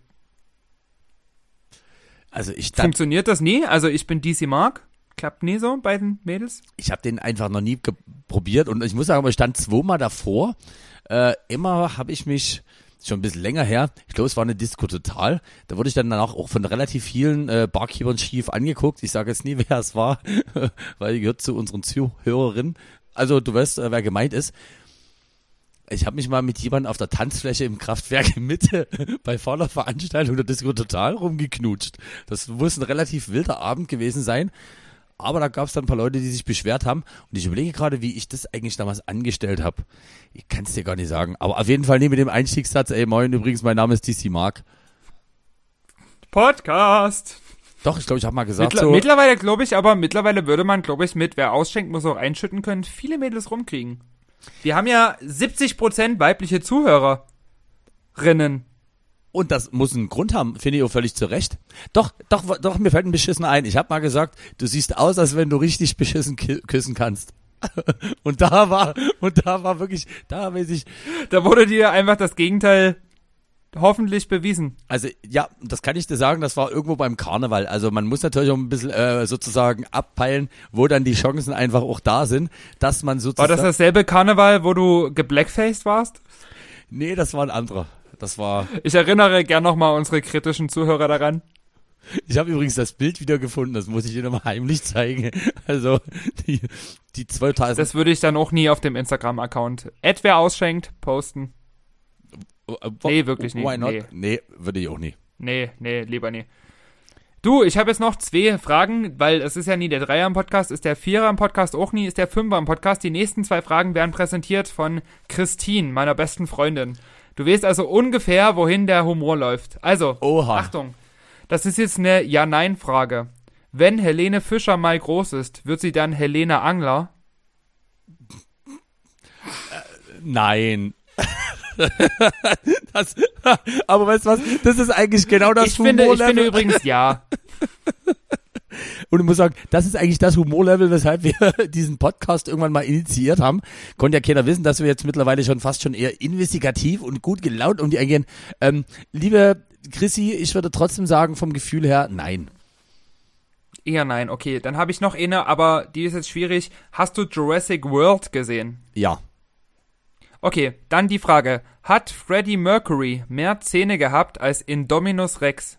also ich Funktioniert das nie? Also ich bin DC Mark. Klappt nie so bei den Mädels? ich habe den einfach noch nie probiert und ich muss sagen, ich stand zweimal davor. Äh, immer habe ich mich schon ein bisschen länger her. Ich glaube, es war eine Disco total. Da wurde ich dann danach auch von relativ vielen äh, Barkeepern schief angeguckt. Ich sage jetzt nie, wer es war, weil die gehört zu unseren Zuhörerinnen. Also du weißt, äh, wer gemeint ist. Ich habe mich mal mit jemandem auf der Tanzfläche im Kraftwerk in Mitte bei voller Veranstaltung der Disco total rumgeknutscht. Das muss ein relativ wilder Abend gewesen sein. Aber da gab es dann ein paar Leute, die sich beschwert haben. Und ich überlege gerade, wie ich das eigentlich damals angestellt habe. Ich kann es dir gar nicht sagen. Aber auf jeden Fall nie mit dem Einstiegssatz, ey moin, übrigens, mein Name ist DC Mark. Podcast. Doch, ich glaube, ich habe mal gesagt Mittler so. Mittlerweile glaube ich, aber mittlerweile würde man, glaube ich, mit wer ausschenkt, muss auch einschütten können, viele Mädels rumkriegen. Wir haben ja 70% weibliche Zuhörerinnen. Und das muss einen Grund haben, finde ich auch völlig zu Recht. Doch, doch, doch, mir fällt ein Beschissen ein. Ich habe mal gesagt, du siehst aus, als wenn du richtig beschissen küssen kannst. und da war, und da war wirklich, da weiß ich, Da wurde dir einfach das Gegenteil hoffentlich bewiesen. Also ja, das kann ich dir sagen, das war irgendwo beim Karneval. Also man muss natürlich auch ein bisschen äh, sozusagen abpeilen, wo dann die Chancen einfach auch da sind, dass man War sozusagen... das dasselbe Karneval, wo du geblackfaced warst? Nee, das war ein anderer. Das war... Ich erinnere gern nochmal unsere kritischen Zuhörer daran. Ich habe übrigens das Bild wieder gefunden, das muss ich dir nochmal heimlich zeigen. Also die, die 2000... Das würde ich dann auch nie auf dem Instagram-Account. Ed, wer ausschenkt, posten. nee, wirklich nicht. Why not? Nee. Nee, würde ich auch nie. Nee, nee, lieber nie. Du, ich habe jetzt noch zwei Fragen, weil es ist ja nie der Dreier im Podcast, ist der Vierer im Podcast auch nie, ist der Fünfer im Podcast. Die nächsten zwei Fragen werden präsentiert von Christine, meiner besten Freundin. Du weißt also ungefähr, wohin der Humor läuft. Also, Oha. Achtung, das ist jetzt eine Ja-Nein-Frage. Wenn Helene Fischer mal groß ist, wird sie dann Helene Angler? Nein. das, aber weißt du was? Das ist eigentlich genau das ich finde, ich finde übrigens ja. Und ich muss sagen, das ist eigentlich das Humorlevel, weshalb wir diesen Podcast irgendwann mal initiiert haben. Konnte ja keiner wissen, dass wir jetzt mittlerweile schon fast schon eher investigativ und gut gelaunt um die eingehen. Ähm, liebe Chrissy, ich würde trotzdem sagen, vom Gefühl her, nein. Eher nein, okay. Dann habe ich noch eine, aber die ist jetzt schwierig. Hast du Jurassic World gesehen? Ja. Okay, dann die Frage. Hat Freddie Mercury mehr Zähne gehabt als Indominus Rex?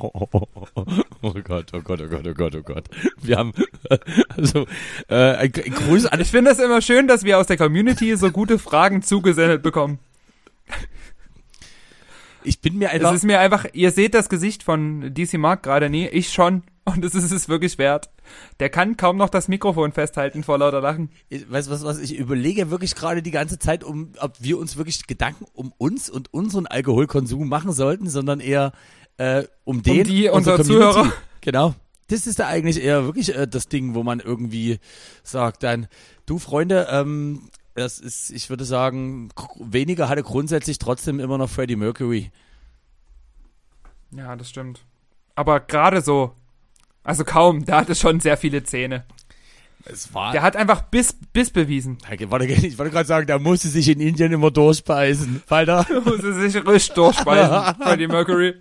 Oh, oh, oh, oh, Gott, oh Gott, oh Gott, oh Gott, oh Gott. Wir haben also äh, ein, Grüße an Ich finde es immer schön, dass wir aus der Community so gute Fragen zugesendet bekommen. ich bin mir einfach. Es ist mir einfach, ihr seht das Gesicht von DC Mark gerade nie, ich schon. Und es ist es wirklich wert. Der kann kaum noch das Mikrofon festhalten vor lauter Lachen. Weißt du was, was ich überlege wirklich gerade die ganze Zeit, um, ob wir uns wirklich Gedanken um uns und unseren Alkoholkonsum machen sollten, sondern eher äh, um den. Um die unsere Community. Zuhörer. Genau. Das ist da eigentlich eher wirklich äh, das Ding, wo man irgendwie sagt dann, du Freunde, ähm, das ist, ich würde sagen, weniger hatte grundsätzlich trotzdem immer noch Freddie Mercury. Ja, das stimmt. Aber gerade so, also kaum, da hat es schon sehr viele Zähne. Es war. Der hat einfach Biss, Biss bewiesen. Warte, ich wollte gerade sagen, der musste sich in Indien immer durchbeißen. Walter. Muss er sich richtig durchspeisen, Freddie Mercury.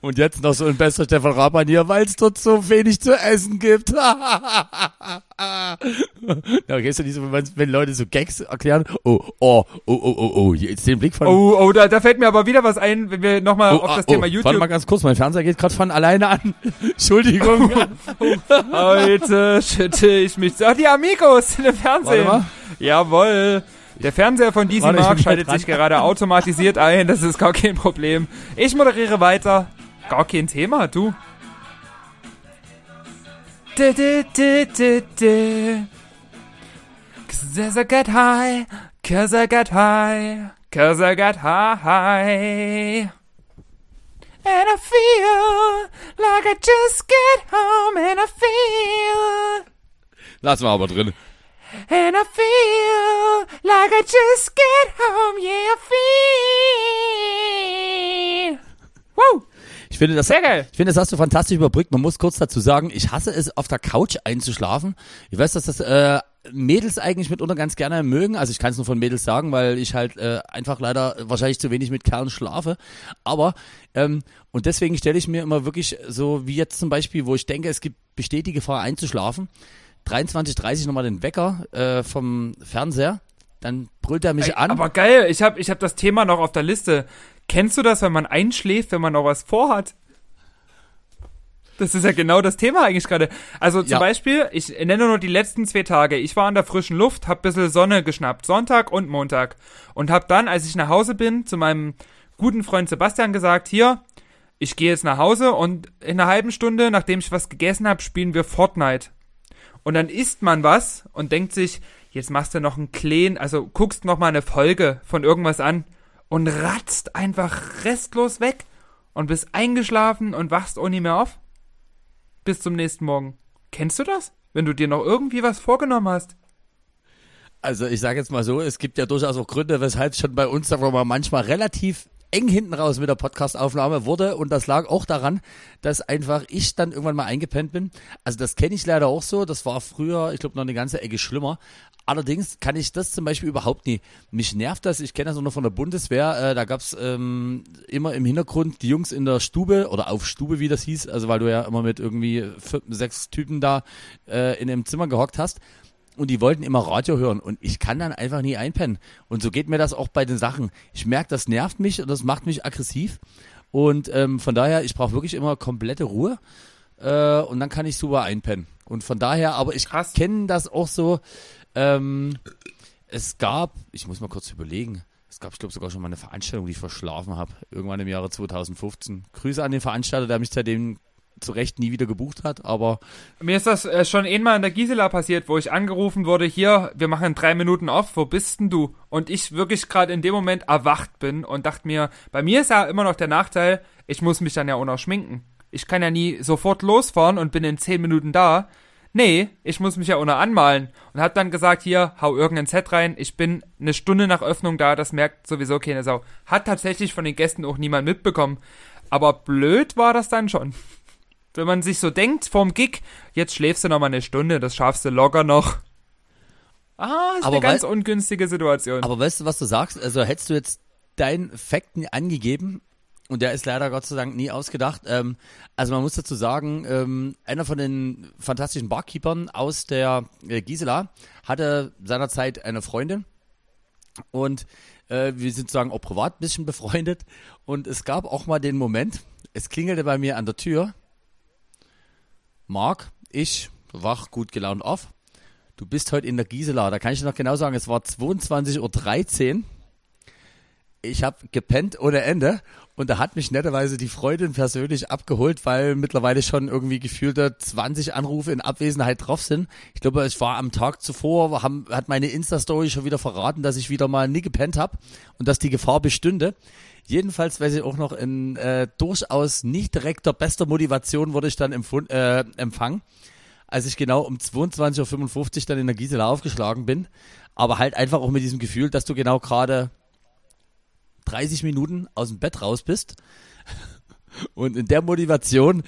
Und jetzt noch so ein bester Stefan Rahmann hier, weil es dort so wenig zu essen gibt. ja, du diese, wenn, wenn Leute so Gags erklären? Oh, oh, oh, oh, oh, oh, jetzt den Blick von... Oh, oh, da, da fällt mir aber wieder was ein, wenn wir nochmal oh, auf das ah, Thema oh, YouTube Warte mal ganz kurz, mein Fernseher geht gerade von alleine an. Entschuldigung. Heute schütte ich mich. Ach, die Amigos in dem Fernsehen. Warte mal. Jawohl. Der Fernseher von DC Warte, ich Mark bin schaltet sich gerade automatisiert ein. Das ist gar kein Problem. Ich moderiere weiter. Gar kein Thema, du. Du, du, du, du, du. Cause I get high, cause I get high, cause I get high. And I feel like I just get home and I feel Lassen wir aber drin. And I feel like I just get home, yeah, I feel. Wow, Ich finde, das, sehr geil. ich finde, das hast du fantastisch überbrückt. Man muss kurz dazu sagen, ich hasse es, auf der Couch einzuschlafen. Ich weiß, dass das äh, Mädels eigentlich mitunter ganz gerne mögen. Also ich kann es nur von Mädels sagen, weil ich halt äh, einfach leider wahrscheinlich zu wenig mit Kerlen schlafe. Aber, ähm, und deswegen stelle ich mir immer wirklich so, wie jetzt zum Beispiel, wo ich denke, es gibt besteht die Gefahr einzuschlafen, 23.30 nochmal den Wecker äh, vom Fernseher, dann brüllt er mich Ey, an. Aber geil, ich habe ich hab das Thema noch auf der Liste. Kennst du das, wenn man einschläft, wenn man noch was vorhat? Das ist ja genau das Thema eigentlich gerade. Also zum Ja. Beispiel, ich nenne nur die letzten zwei Tage. Ich war an der frischen Luft, hab bisschen Sonne geschnappt, Sonntag und Montag. Und hab dann, als ich nach Hause bin, zu meinem guten Freund Sebastian gesagt, hier, ich gehe jetzt nach Hause und in einer halben Stunde, nachdem ich was gegessen habe, spielen wir Fortnite. Und dann isst man was und denkt sich, jetzt machst du noch einen Kleen, also guckst noch mal eine Folge von irgendwas an und ratzt einfach restlos weg und bist eingeschlafen und wachst auch mehr auf. Bis zum nächsten Morgen. Kennst du das? Wenn du dir noch irgendwie was vorgenommen hast? Also ich sage jetzt mal so, es gibt ja durchaus auch Gründe, weshalb schon bei uns, mal, manchmal relativ eng hinten raus mit der Podcastaufnahme wurde und das lag auch daran, dass einfach ich dann irgendwann mal eingepennt bin. Also das kenne ich leider auch so, das war früher, ich glaube, noch eine ganze Ecke schlimmer. Allerdings kann ich das zum Beispiel überhaupt nie. Mich nervt das, ich kenne das auch noch von der Bundeswehr, äh, da gab's ähm, immer im Hintergrund die Jungs in der Stube oder auf Stube, wie das hieß, also weil du ja immer mit irgendwie fünf, sechs Typen da äh, in einem Zimmer gehockt hast und die wollten immer Radio hören und ich kann dann einfach nie einpennen. Und so geht mir das auch bei den Sachen. Ich merke, das nervt mich und das macht mich aggressiv. Und ähm, von daher, ich brauche wirklich immer komplette Ruhe äh, und dann kann ich super einpennen. Und von daher, aber ich kenne das auch so. Ähm, es gab, ich muss mal kurz überlegen, es gab, ich glaube, sogar schon mal eine Veranstaltung, die ich verschlafen habe, irgendwann im Jahre 2015. Grüße an den Veranstalter, der mich seitdem zu Recht nie wieder gebucht hat, aber Mir ist das äh, schon einmal in der Gisela passiert, wo ich angerufen wurde, hier, wir machen drei Minuten auf, wo bist denn du? Und ich wirklich gerade in dem Moment erwacht bin und dachte mir, bei mir ist ja immer noch der Nachteil, ich muss mich dann ja auch noch schminken. Ich kann ja nie sofort losfahren und bin in zehn Minuten da. Nee, ich muss mich ja noch anmalen. Und hab dann gesagt, hier, hau irgendein Set rein, ich bin eine Stunde nach Öffnung da, das merkt sowieso keine Sau. Hat tatsächlich von den Gästen auch niemand mitbekommen. Aber blöd war das dann schon. Wenn man sich so denkt, vorm Gig, jetzt schläfst du noch mal eine Stunde, das schaffst du locker noch. Ah, ist Aber eine ganz ungünstige Situation. Aber weißt du, was du sagst? Also hättest du jetzt deinen nie angegeben, und der ist leider Gott sei Dank nie ausgedacht. Ähm, also man muss dazu sagen, ähm, einer von den fantastischen Barkeepern aus der äh, Gisela hatte seinerzeit eine Freundin und äh, wir sind sozusagen auch privat ein bisschen befreundet und es gab auch mal den Moment, es klingelte bei mir an der Tür. Marc, ich wach gut gelaunt auf. Du bist heute in der Gisela. Da kann ich noch genau sagen, es war 22.13 Uhr. Ich habe gepennt ohne Ende und da hat mich netterweise die Freundin persönlich abgeholt, weil mittlerweile schon irgendwie gefühlte 20 Anrufe in Abwesenheit drauf sind. Ich glaube, es war am Tag zuvor, haben, hat meine Insta-Story schon wieder verraten, dass ich wieder mal nie gepennt habe und dass die Gefahr bestünde. Jedenfalls weiß ich auch noch in äh, durchaus nicht direkter bester Motivation wurde ich dann äh, empfangen, als ich genau um 22.55 Uhr dann in der Gisela aufgeschlagen bin. Aber halt einfach auch mit diesem Gefühl, dass du genau gerade 30 Minuten aus dem Bett raus bist und in der Motivation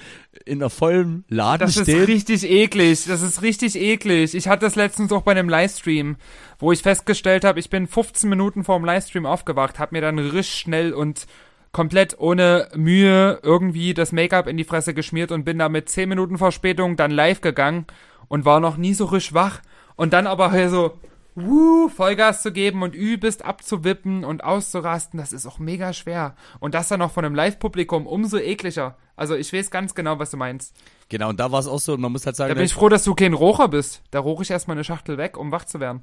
in einer vollen Laden Das ist steht. richtig eklig. Das ist richtig eklig. Ich hatte das letztens auch bei einem Livestream, wo ich festgestellt habe, ich bin 15 Minuten vor dem Livestream aufgewacht, habe mir dann risch schnell und komplett ohne Mühe irgendwie das Make-up in die Fresse geschmiert und bin da mit 10 Minuten Verspätung dann live gegangen und war noch nie so risch wach. Und dann aber hier so, wuh, Vollgas zu geben und übelst abzuwippen und auszurasten, das ist auch mega schwer. Und das dann noch von einem Live-Publikum umso ekliger. Also ich weiß ganz genau, was du meinst. Genau, und da war es auch so, und man muss halt sagen, Da bin ich froh, dass du kein Rocher bist. Da roch ich erstmal eine Schachtel weg, um wach zu werden.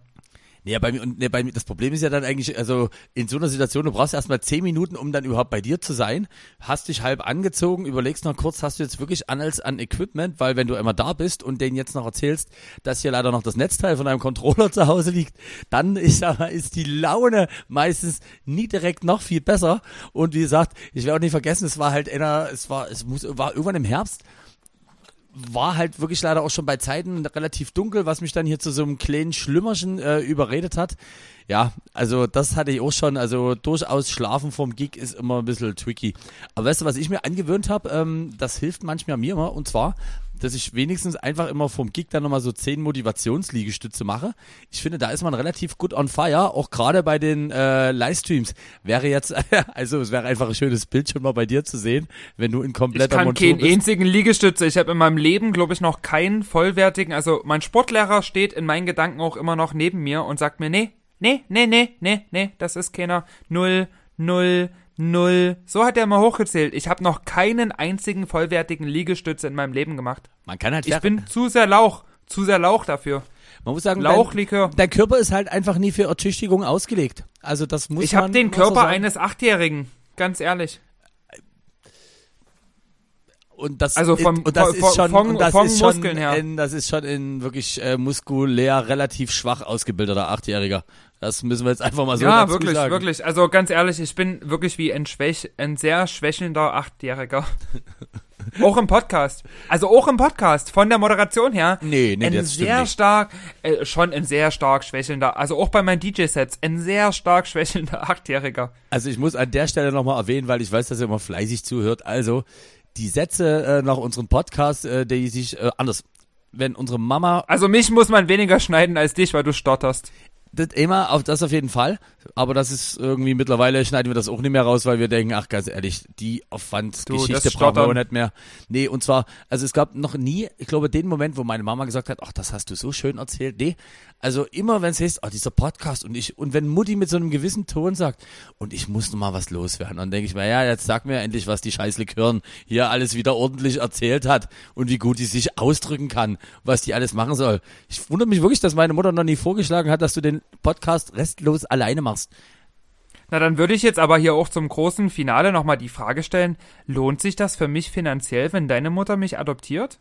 Nee, bei mir, und nee, bei mir, das Problem ist ja dann eigentlich, also in so einer Situation, du brauchst erstmal zehn Minuten, um dann überhaupt bei dir zu sein, hast dich halb angezogen, überlegst noch kurz, hast du jetzt wirklich alles an Equipment, weil wenn du einmal da bist und denen jetzt noch erzählst, dass hier leider noch das Netzteil von einem Controller zu Hause liegt, dann ist, ist die Laune meistens nie direkt noch viel besser. Und wie gesagt, ich werde auch nicht vergessen, es war halt einer, es war, es muss, war irgendwann im Herbst, war halt wirklich leider auch schon bei Zeiten relativ dunkel, was mich dann hier zu so einem kleinen Schlümmerchen äh, überredet hat. Ja, also das hatte ich auch schon. Also durchaus schlafen vom Gig ist immer ein bisschen tricky. Aber weißt du, was ich mir angewöhnt habe? Ähm, das hilft manchmal mir immer. Und zwar, dass ich wenigstens einfach immer vom Gig dann nochmal so zehn Motivationsliegestütze mache. Ich finde, da ist man relativ gut on fire. Auch gerade bei den äh, Livestreams wäre jetzt, also es wäre einfach ein schönes Bild schon mal bei dir zu sehen, wenn du in Ich kompletter kann Montur keinen bist. einzigen Liegestütze. Ich habe in meinem Leben, glaube ich, noch keinen vollwertigen. Also mein Sportlehrer steht in meinen Gedanken auch immer noch neben mir und sagt mir, nee, nee, nee, nee, nee, nee, das ist keiner. Null, null, null. So hat er immer hochgezählt. Ich habe noch keinen einzigen vollwertigen Liegestütze in meinem Leben gemacht. Man kann halt Ich bin zu sehr Lauch. Zu sehr Lauch dafür. Man muss sagen, Lauchlikör. Dein, dein Körper ist halt einfach nie für Ertüchtigung ausgelegt. Also das muss Ich man habe den so Körper sagen. eines Achtjährigen. Ganz ehrlich. und das also vom- und das von- ist schon und das ist schon Muskeln her. in, das ist schon in wirklich äh, muskulär relativ schwach ausgebildeter Achtjähriger. Das müssen wir jetzt einfach mal so ja, dazu wirklich, sagen. wirklich. Also ganz ehrlich, ich bin wirklich wie ein, Schwäch, ein sehr schwächelnder Achtjähriger. auch im Podcast. Also auch im Podcast, von der Moderation her. Nee, nee, ein das stimmt sehr nicht. stark, äh, schon ein sehr stark schwächelnder, also auch bei meinen DJ-Sets, ein sehr stark schwächelnder Achtjähriger. Also ich muss an der Stelle nochmal erwähnen, weil ich weiß, dass ihr immer fleißig zuhört. Also die Sätze äh, nach unserem Podcast, äh, die sich äh, anders. Wenn unsere Mama Also mich muss man weniger schneiden als dich, weil du stotterst. Das immer, auf das auf jeden Fall. Aber das ist irgendwie mittlerweile schneiden wir das auch nicht mehr raus, weil wir denken, ach ganz ehrlich, die Aufwandsgeschichte brauchen wir auch nicht mehr. Nee, und zwar, also es gab noch nie, ich glaube, den Moment, wo meine Mama gesagt hat, ach, das hast du so schön erzählt. Nee, also immer, wenn es heißt, ach, dieser Podcast und ich, und wenn Mutti mit so einem gewissen Ton sagt, und ich muss noch mal was loswerden, dann denke ich mir, ja, jetzt sag mir endlich, was die scheiß Likören hier alles wieder ordentlich erzählt hat und wie gut die sich ausdrücken kann, was die alles machen soll. Ich wundere mich wirklich, dass meine Mutter noch nie vorgeschlagen hat, dass du den Podcast restlos alleine machst. Na, dann würde ich jetzt aber hier auch zum großen Finale nochmal die Frage stellen, lohnt sich das für mich finanziell, wenn deine Mutter mich adoptiert?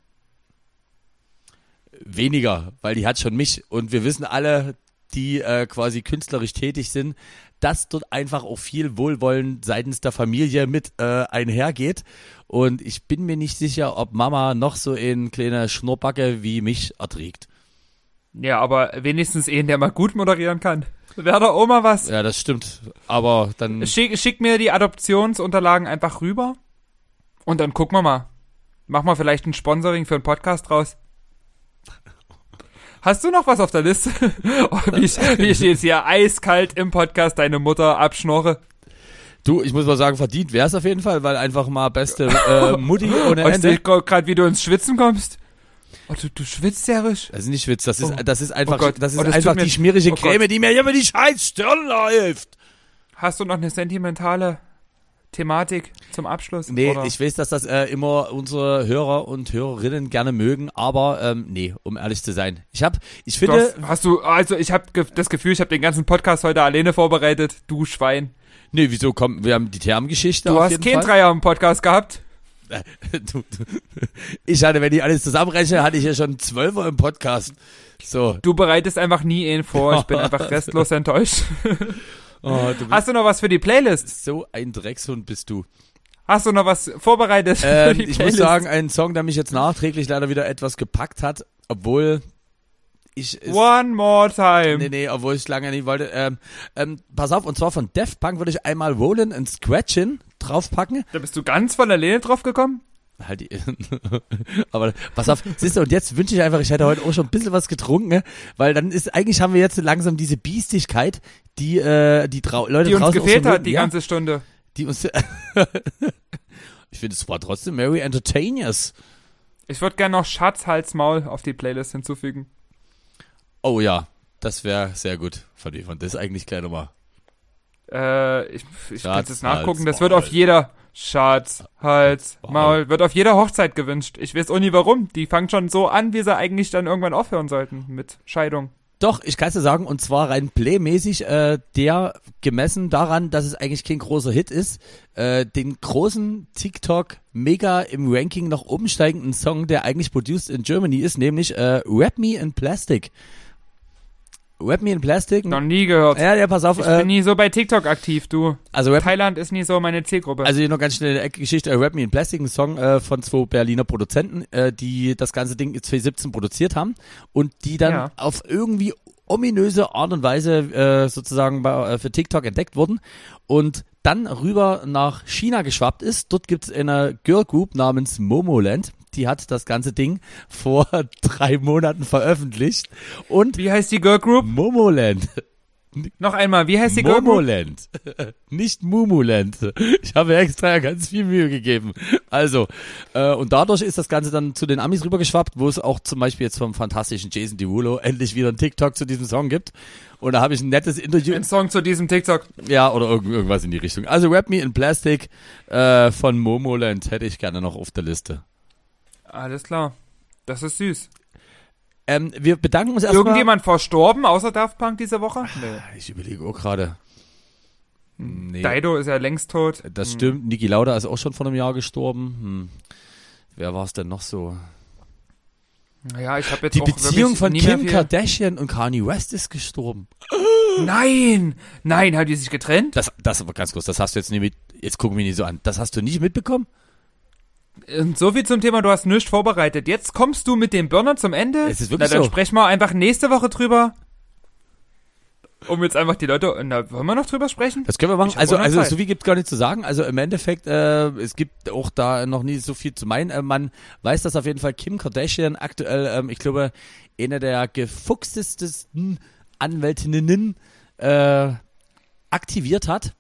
Weniger, weil die hat schon mich und wir wissen alle, die äh, quasi künstlerisch tätig sind, dass dort einfach auch viel Wohlwollen seitens der Familie mit äh, einhergeht. Und ich bin mir nicht sicher, ob Mama noch so eine kleine Schnurrbacke wie mich erträgt. Ja, aber wenigstens einen, der mal gut moderieren kann. Wäre doch mal was. Ja, das stimmt. Aber dann. Schick, schick mir die Adoptionsunterlagen einfach rüber und dann gucken wir mal. Mach mal vielleicht ein Sponsoring für einen Podcast raus. Hast du noch was auf der Liste? Oh, wie, ich, wie ich jetzt hier eiskalt im Podcast deine Mutter abschnorre. Du, ich muss mal sagen, verdient wär's auf jeden Fall, weil einfach mal beste äh, Mutti ohne Ende. du gerade, wie du ins Schwitzen kommst? Oh, du, du schwitzt ja richtig. Das ist nicht Witz, das ist, Oh. das ist einfach, Gott. das ist Oh, das einfach die schmierige oh Gott. Creme, die mir hier über die scheiß Stirn läuft. Hast du noch eine sentimentale Thematik zum Abschluss? Nee, oder? ich weiß, dass das äh, immer unsere Hörer und Hörerinnen gerne mögen, aber ähm, nee, um ehrlich zu sein. Ich hab, ich finde, hast, hast du, also ich habe das Gefühl, ich habe den ganzen Podcast heute alleine vorbereitet. Du Schwein. Nee, wieso kommen, wir haben die Thermengeschichte Du hast keinen Fall. Dreier im Podcast gehabt. du, du, ich hatte, wenn ich alles zusammenrechne, hatte ich ja schon Zwölfer im Podcast. So. Du bereitest einfach nie ihn vor. Ich bin einfach restlos enttäuscht. Oh, du bist Hast du noch was für die Playlist? so ein Dreckshund bist du. Hast du noch was vorbereitet für Ähm, die ich Playlist? muss sagen, ein Song, der mich jetzt nachträglich leider wieder etwas gepackt hat, obwohl ich es, One more time. Nee, nee, obwohl ich lange nicht wollte. Ähm, ähm, pass auf, und zwar von Daft Punk würde ich einmal Rollin' and Scratchin' draufpacken. Da bist du ganz von der Lehne drauf gekommen? Halt die, aber pass auf, siehst du, und jetzt wünsche ich einfach, ich hätte heute auch schon ein bisschen was getrunken, ne? weil dann ist, eigentlich haben wir jetzt langsam diese Biestigkeit, die, äh, die Trau Leute Die uns gefehlt hat mögen. die ja, ganze Stunde. die uns, ich finde, es war trotzdem Mary Entertainers. Ich würde gerne noch Schatz, Hals, Maul auf die Playlist hinzufügen. Oh ja, das wäre sehr gut von dir, von das eigentlich gleich nochmal. Äh, ich ich kann es nachgucken. Das wird auf jeder Schatz, Hals, Maul. Wird auf jeder Hochzeit gewünscht. Ich weiß auch nie warum. Die fangen schon so an, wie sie eigentlich dann irgendwann aufhören sollten mit Scheidung. Doch, ich kann es dir sagen, und zwar rein playmäßig, äh, der gemessen daran, dass es eigentlich kein großer Hit ist, äh, den großen TikTok mega im Ranking nach oben steigenden Song, der eigentlich produced in Germany ist, nämlich äh, Rap Me in Plastic. Rap Me in Plastic. Noch nie gehört. Ja, ja, pass auf. Ich Äh, bin nie so bei TikTok aktiv, du. also Rap Thailand ist nie so meine Zielgruppe. Also hier noch ganz schnell eine Geschichte, äh, Rap Me in Plastic, ein Song äh, von zwei Berliner Produzenten, äh, die das ganze Ding 2017 produziert haben und die dann Ja. auf irgendwie ominöse Art und Weise äh, sozusagen bei, äh, für TikTok entdeckt wurden und dann rüber nach China geschwappt ist. Dort gibt es eine Girl Group namens Momoland. Die hat das ganze Ding vor drei Monaten veröffentlicht und wie heißt die Girl Group? Momoland. Noch einmal, wie heißt die Girl Group? Momoland. Nicht Mumuland. Ich habe extra ganz viel Mühe gegeben. Also, äh, und dadurch ist das Ganze dann zu den Amis rübergeschwappt, wo es auch zum Beispiel jetzt vom fantastischen Jason Derulo endlich wieder ein TikTok zu diesem Song gibt. Und da habe ich ein nettes Interview. Ein Song zu diesem TikTok. Ja, oder irgend, irgendwas in die Richtung. Also Rap Me in Plastic äh, von Momoland hätte ich gerne noch auf der Liste. Alles klar. Das ist süß. Ähm, wir bedanken uns erstmal. Irgendjemand verstorben außer Daft Punk diese Woche? Nee. Ich überlege auch gerade. Nee. Dido ist ja längst tot. Das stimmt. Niki Lauda ist auch schon vor einem Jahr gestorben. Hm. Wer war es denn noch so? Ja, ich habe jetzt Die auch Beziehung von Kim Kardashian und Kanye West ist gestorben. Nein! Nein, haben die sich getrennt? Das, das aber ganz kurz, das hast du jetzt nicht mit. Jetzt gucken wir nicht so an. Das hast du nicht mitbekommen? Und so viel zum Thema, du hast nichts vorbereitet. Jetzt kommst du mit dem Burner zum Ende. Es ist wirklich Na, dann so. sprechen wir einfach nächste Woche drüber. Um jetzt einfach die Leute. Na, wollen wir noch drüber sprechen? Das können wir machen. Also, also so viel gibt's gar nicht zu sagen. Also im Endeffekt, äh, es gibt auch da noch nie so viel zu meinen. Äh, man weiß, dass auf jeden Fall Kim Kardashian aktuell, ähm, ich glaube, eine der gefuchstesten Anwältinnen äh, aktiviert hat,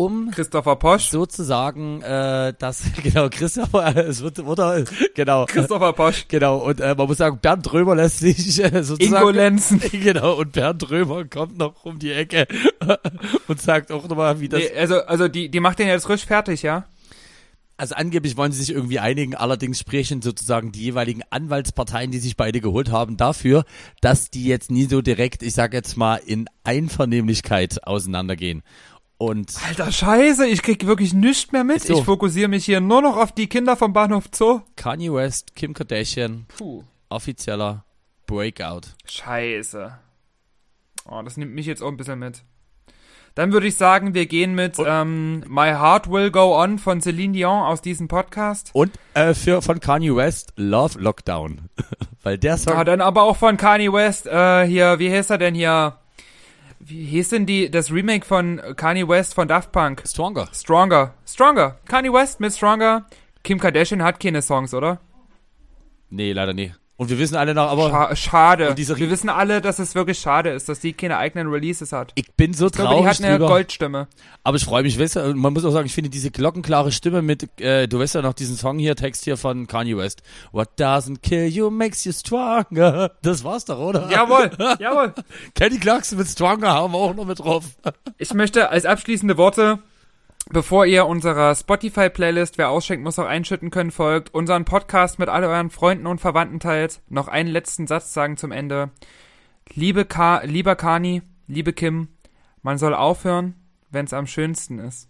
um Christopher Posch. sozusagen, äh, das, genau, Christopher, es wird, oder, genau. Christopher Posch. Genau, und äh, man muss sagen, Bernd Römer lässt sich äh, sozusagen. Ingo Lenzen. Genau, und Bernd Römer kommt noch um die Ecke und sagt auch nochmal, wie das. Nee, also, also die, die macht den jetzt frisch fertig, ja? Also angeblich wollen sie sich irgendwie einigen, allerdings sprechen sozusagen die jeweiligen Anwaltsparteien, die sich beide geholt haben, dafür, dass die jetzt nie so direkt, ich sag jetzt mal, in Einvernehmlichkeit auseinandergehen. Und Alter Scheiße, ich krieg wirklich nichts mehr mit. So. Ich fokussiere mich hier nur noch auf die Kinder vom Bahnhof Zoo. Kanye West, Kim Kardashian, Puh. offizieller Breakout. Scheiße. Oh, das nimmt mich jetzt auch ein bisschen mit. Dann würde ich sagen, wir gehen mit Und- ähm, My Heart Will Go On von Celine Dion aus diesem Podcast. Und äh, für von Kanye West Love Lockdown, weil der Song Ah, dann aber auch von Kanye West, äh, hier, wie heißt er denn hier? Wie hieß denn die, das Remake von Kanye West von Daft Punk? Stronger. Stronger. Stronger. Kanye West mit Stronger. Kim Kardashian hat keine Songs, oder? Nee, leider nie. Und wir wissen alle noch, aber Scha schade. Wir wissen alle, dass es wirklich schade ist, dass die keine eigenen Releases hat. ich bin so Ich glaube, traurig die hat eine drüber. Goldstimme. Aber ich freue mich, weißt du, man muss auch sagen, ich finde diese glockenklare Stimme mit, äh, du weißt ja noch diesen Song hier, Text hier von Kanye West. What doesn't kill you makes you stronger. Das war's doch, oder? Jawohl, jawohl. Kenny Clarkson mit Stronger haben wir auch noch mit drauf. Ich möchte als abschließende Worte, bevor ihr unserer Spotify-Playlist, wer ausschenkt, muss auch einschütten können, folgt, unseren Podcast mit all euren Freunden und Verwandten teilt, noch einen letzten Satz sagen zum Ende. Liebe Ka lieber Kani, liebe Kim, man soll aufhören, wenn es am schönsten ist.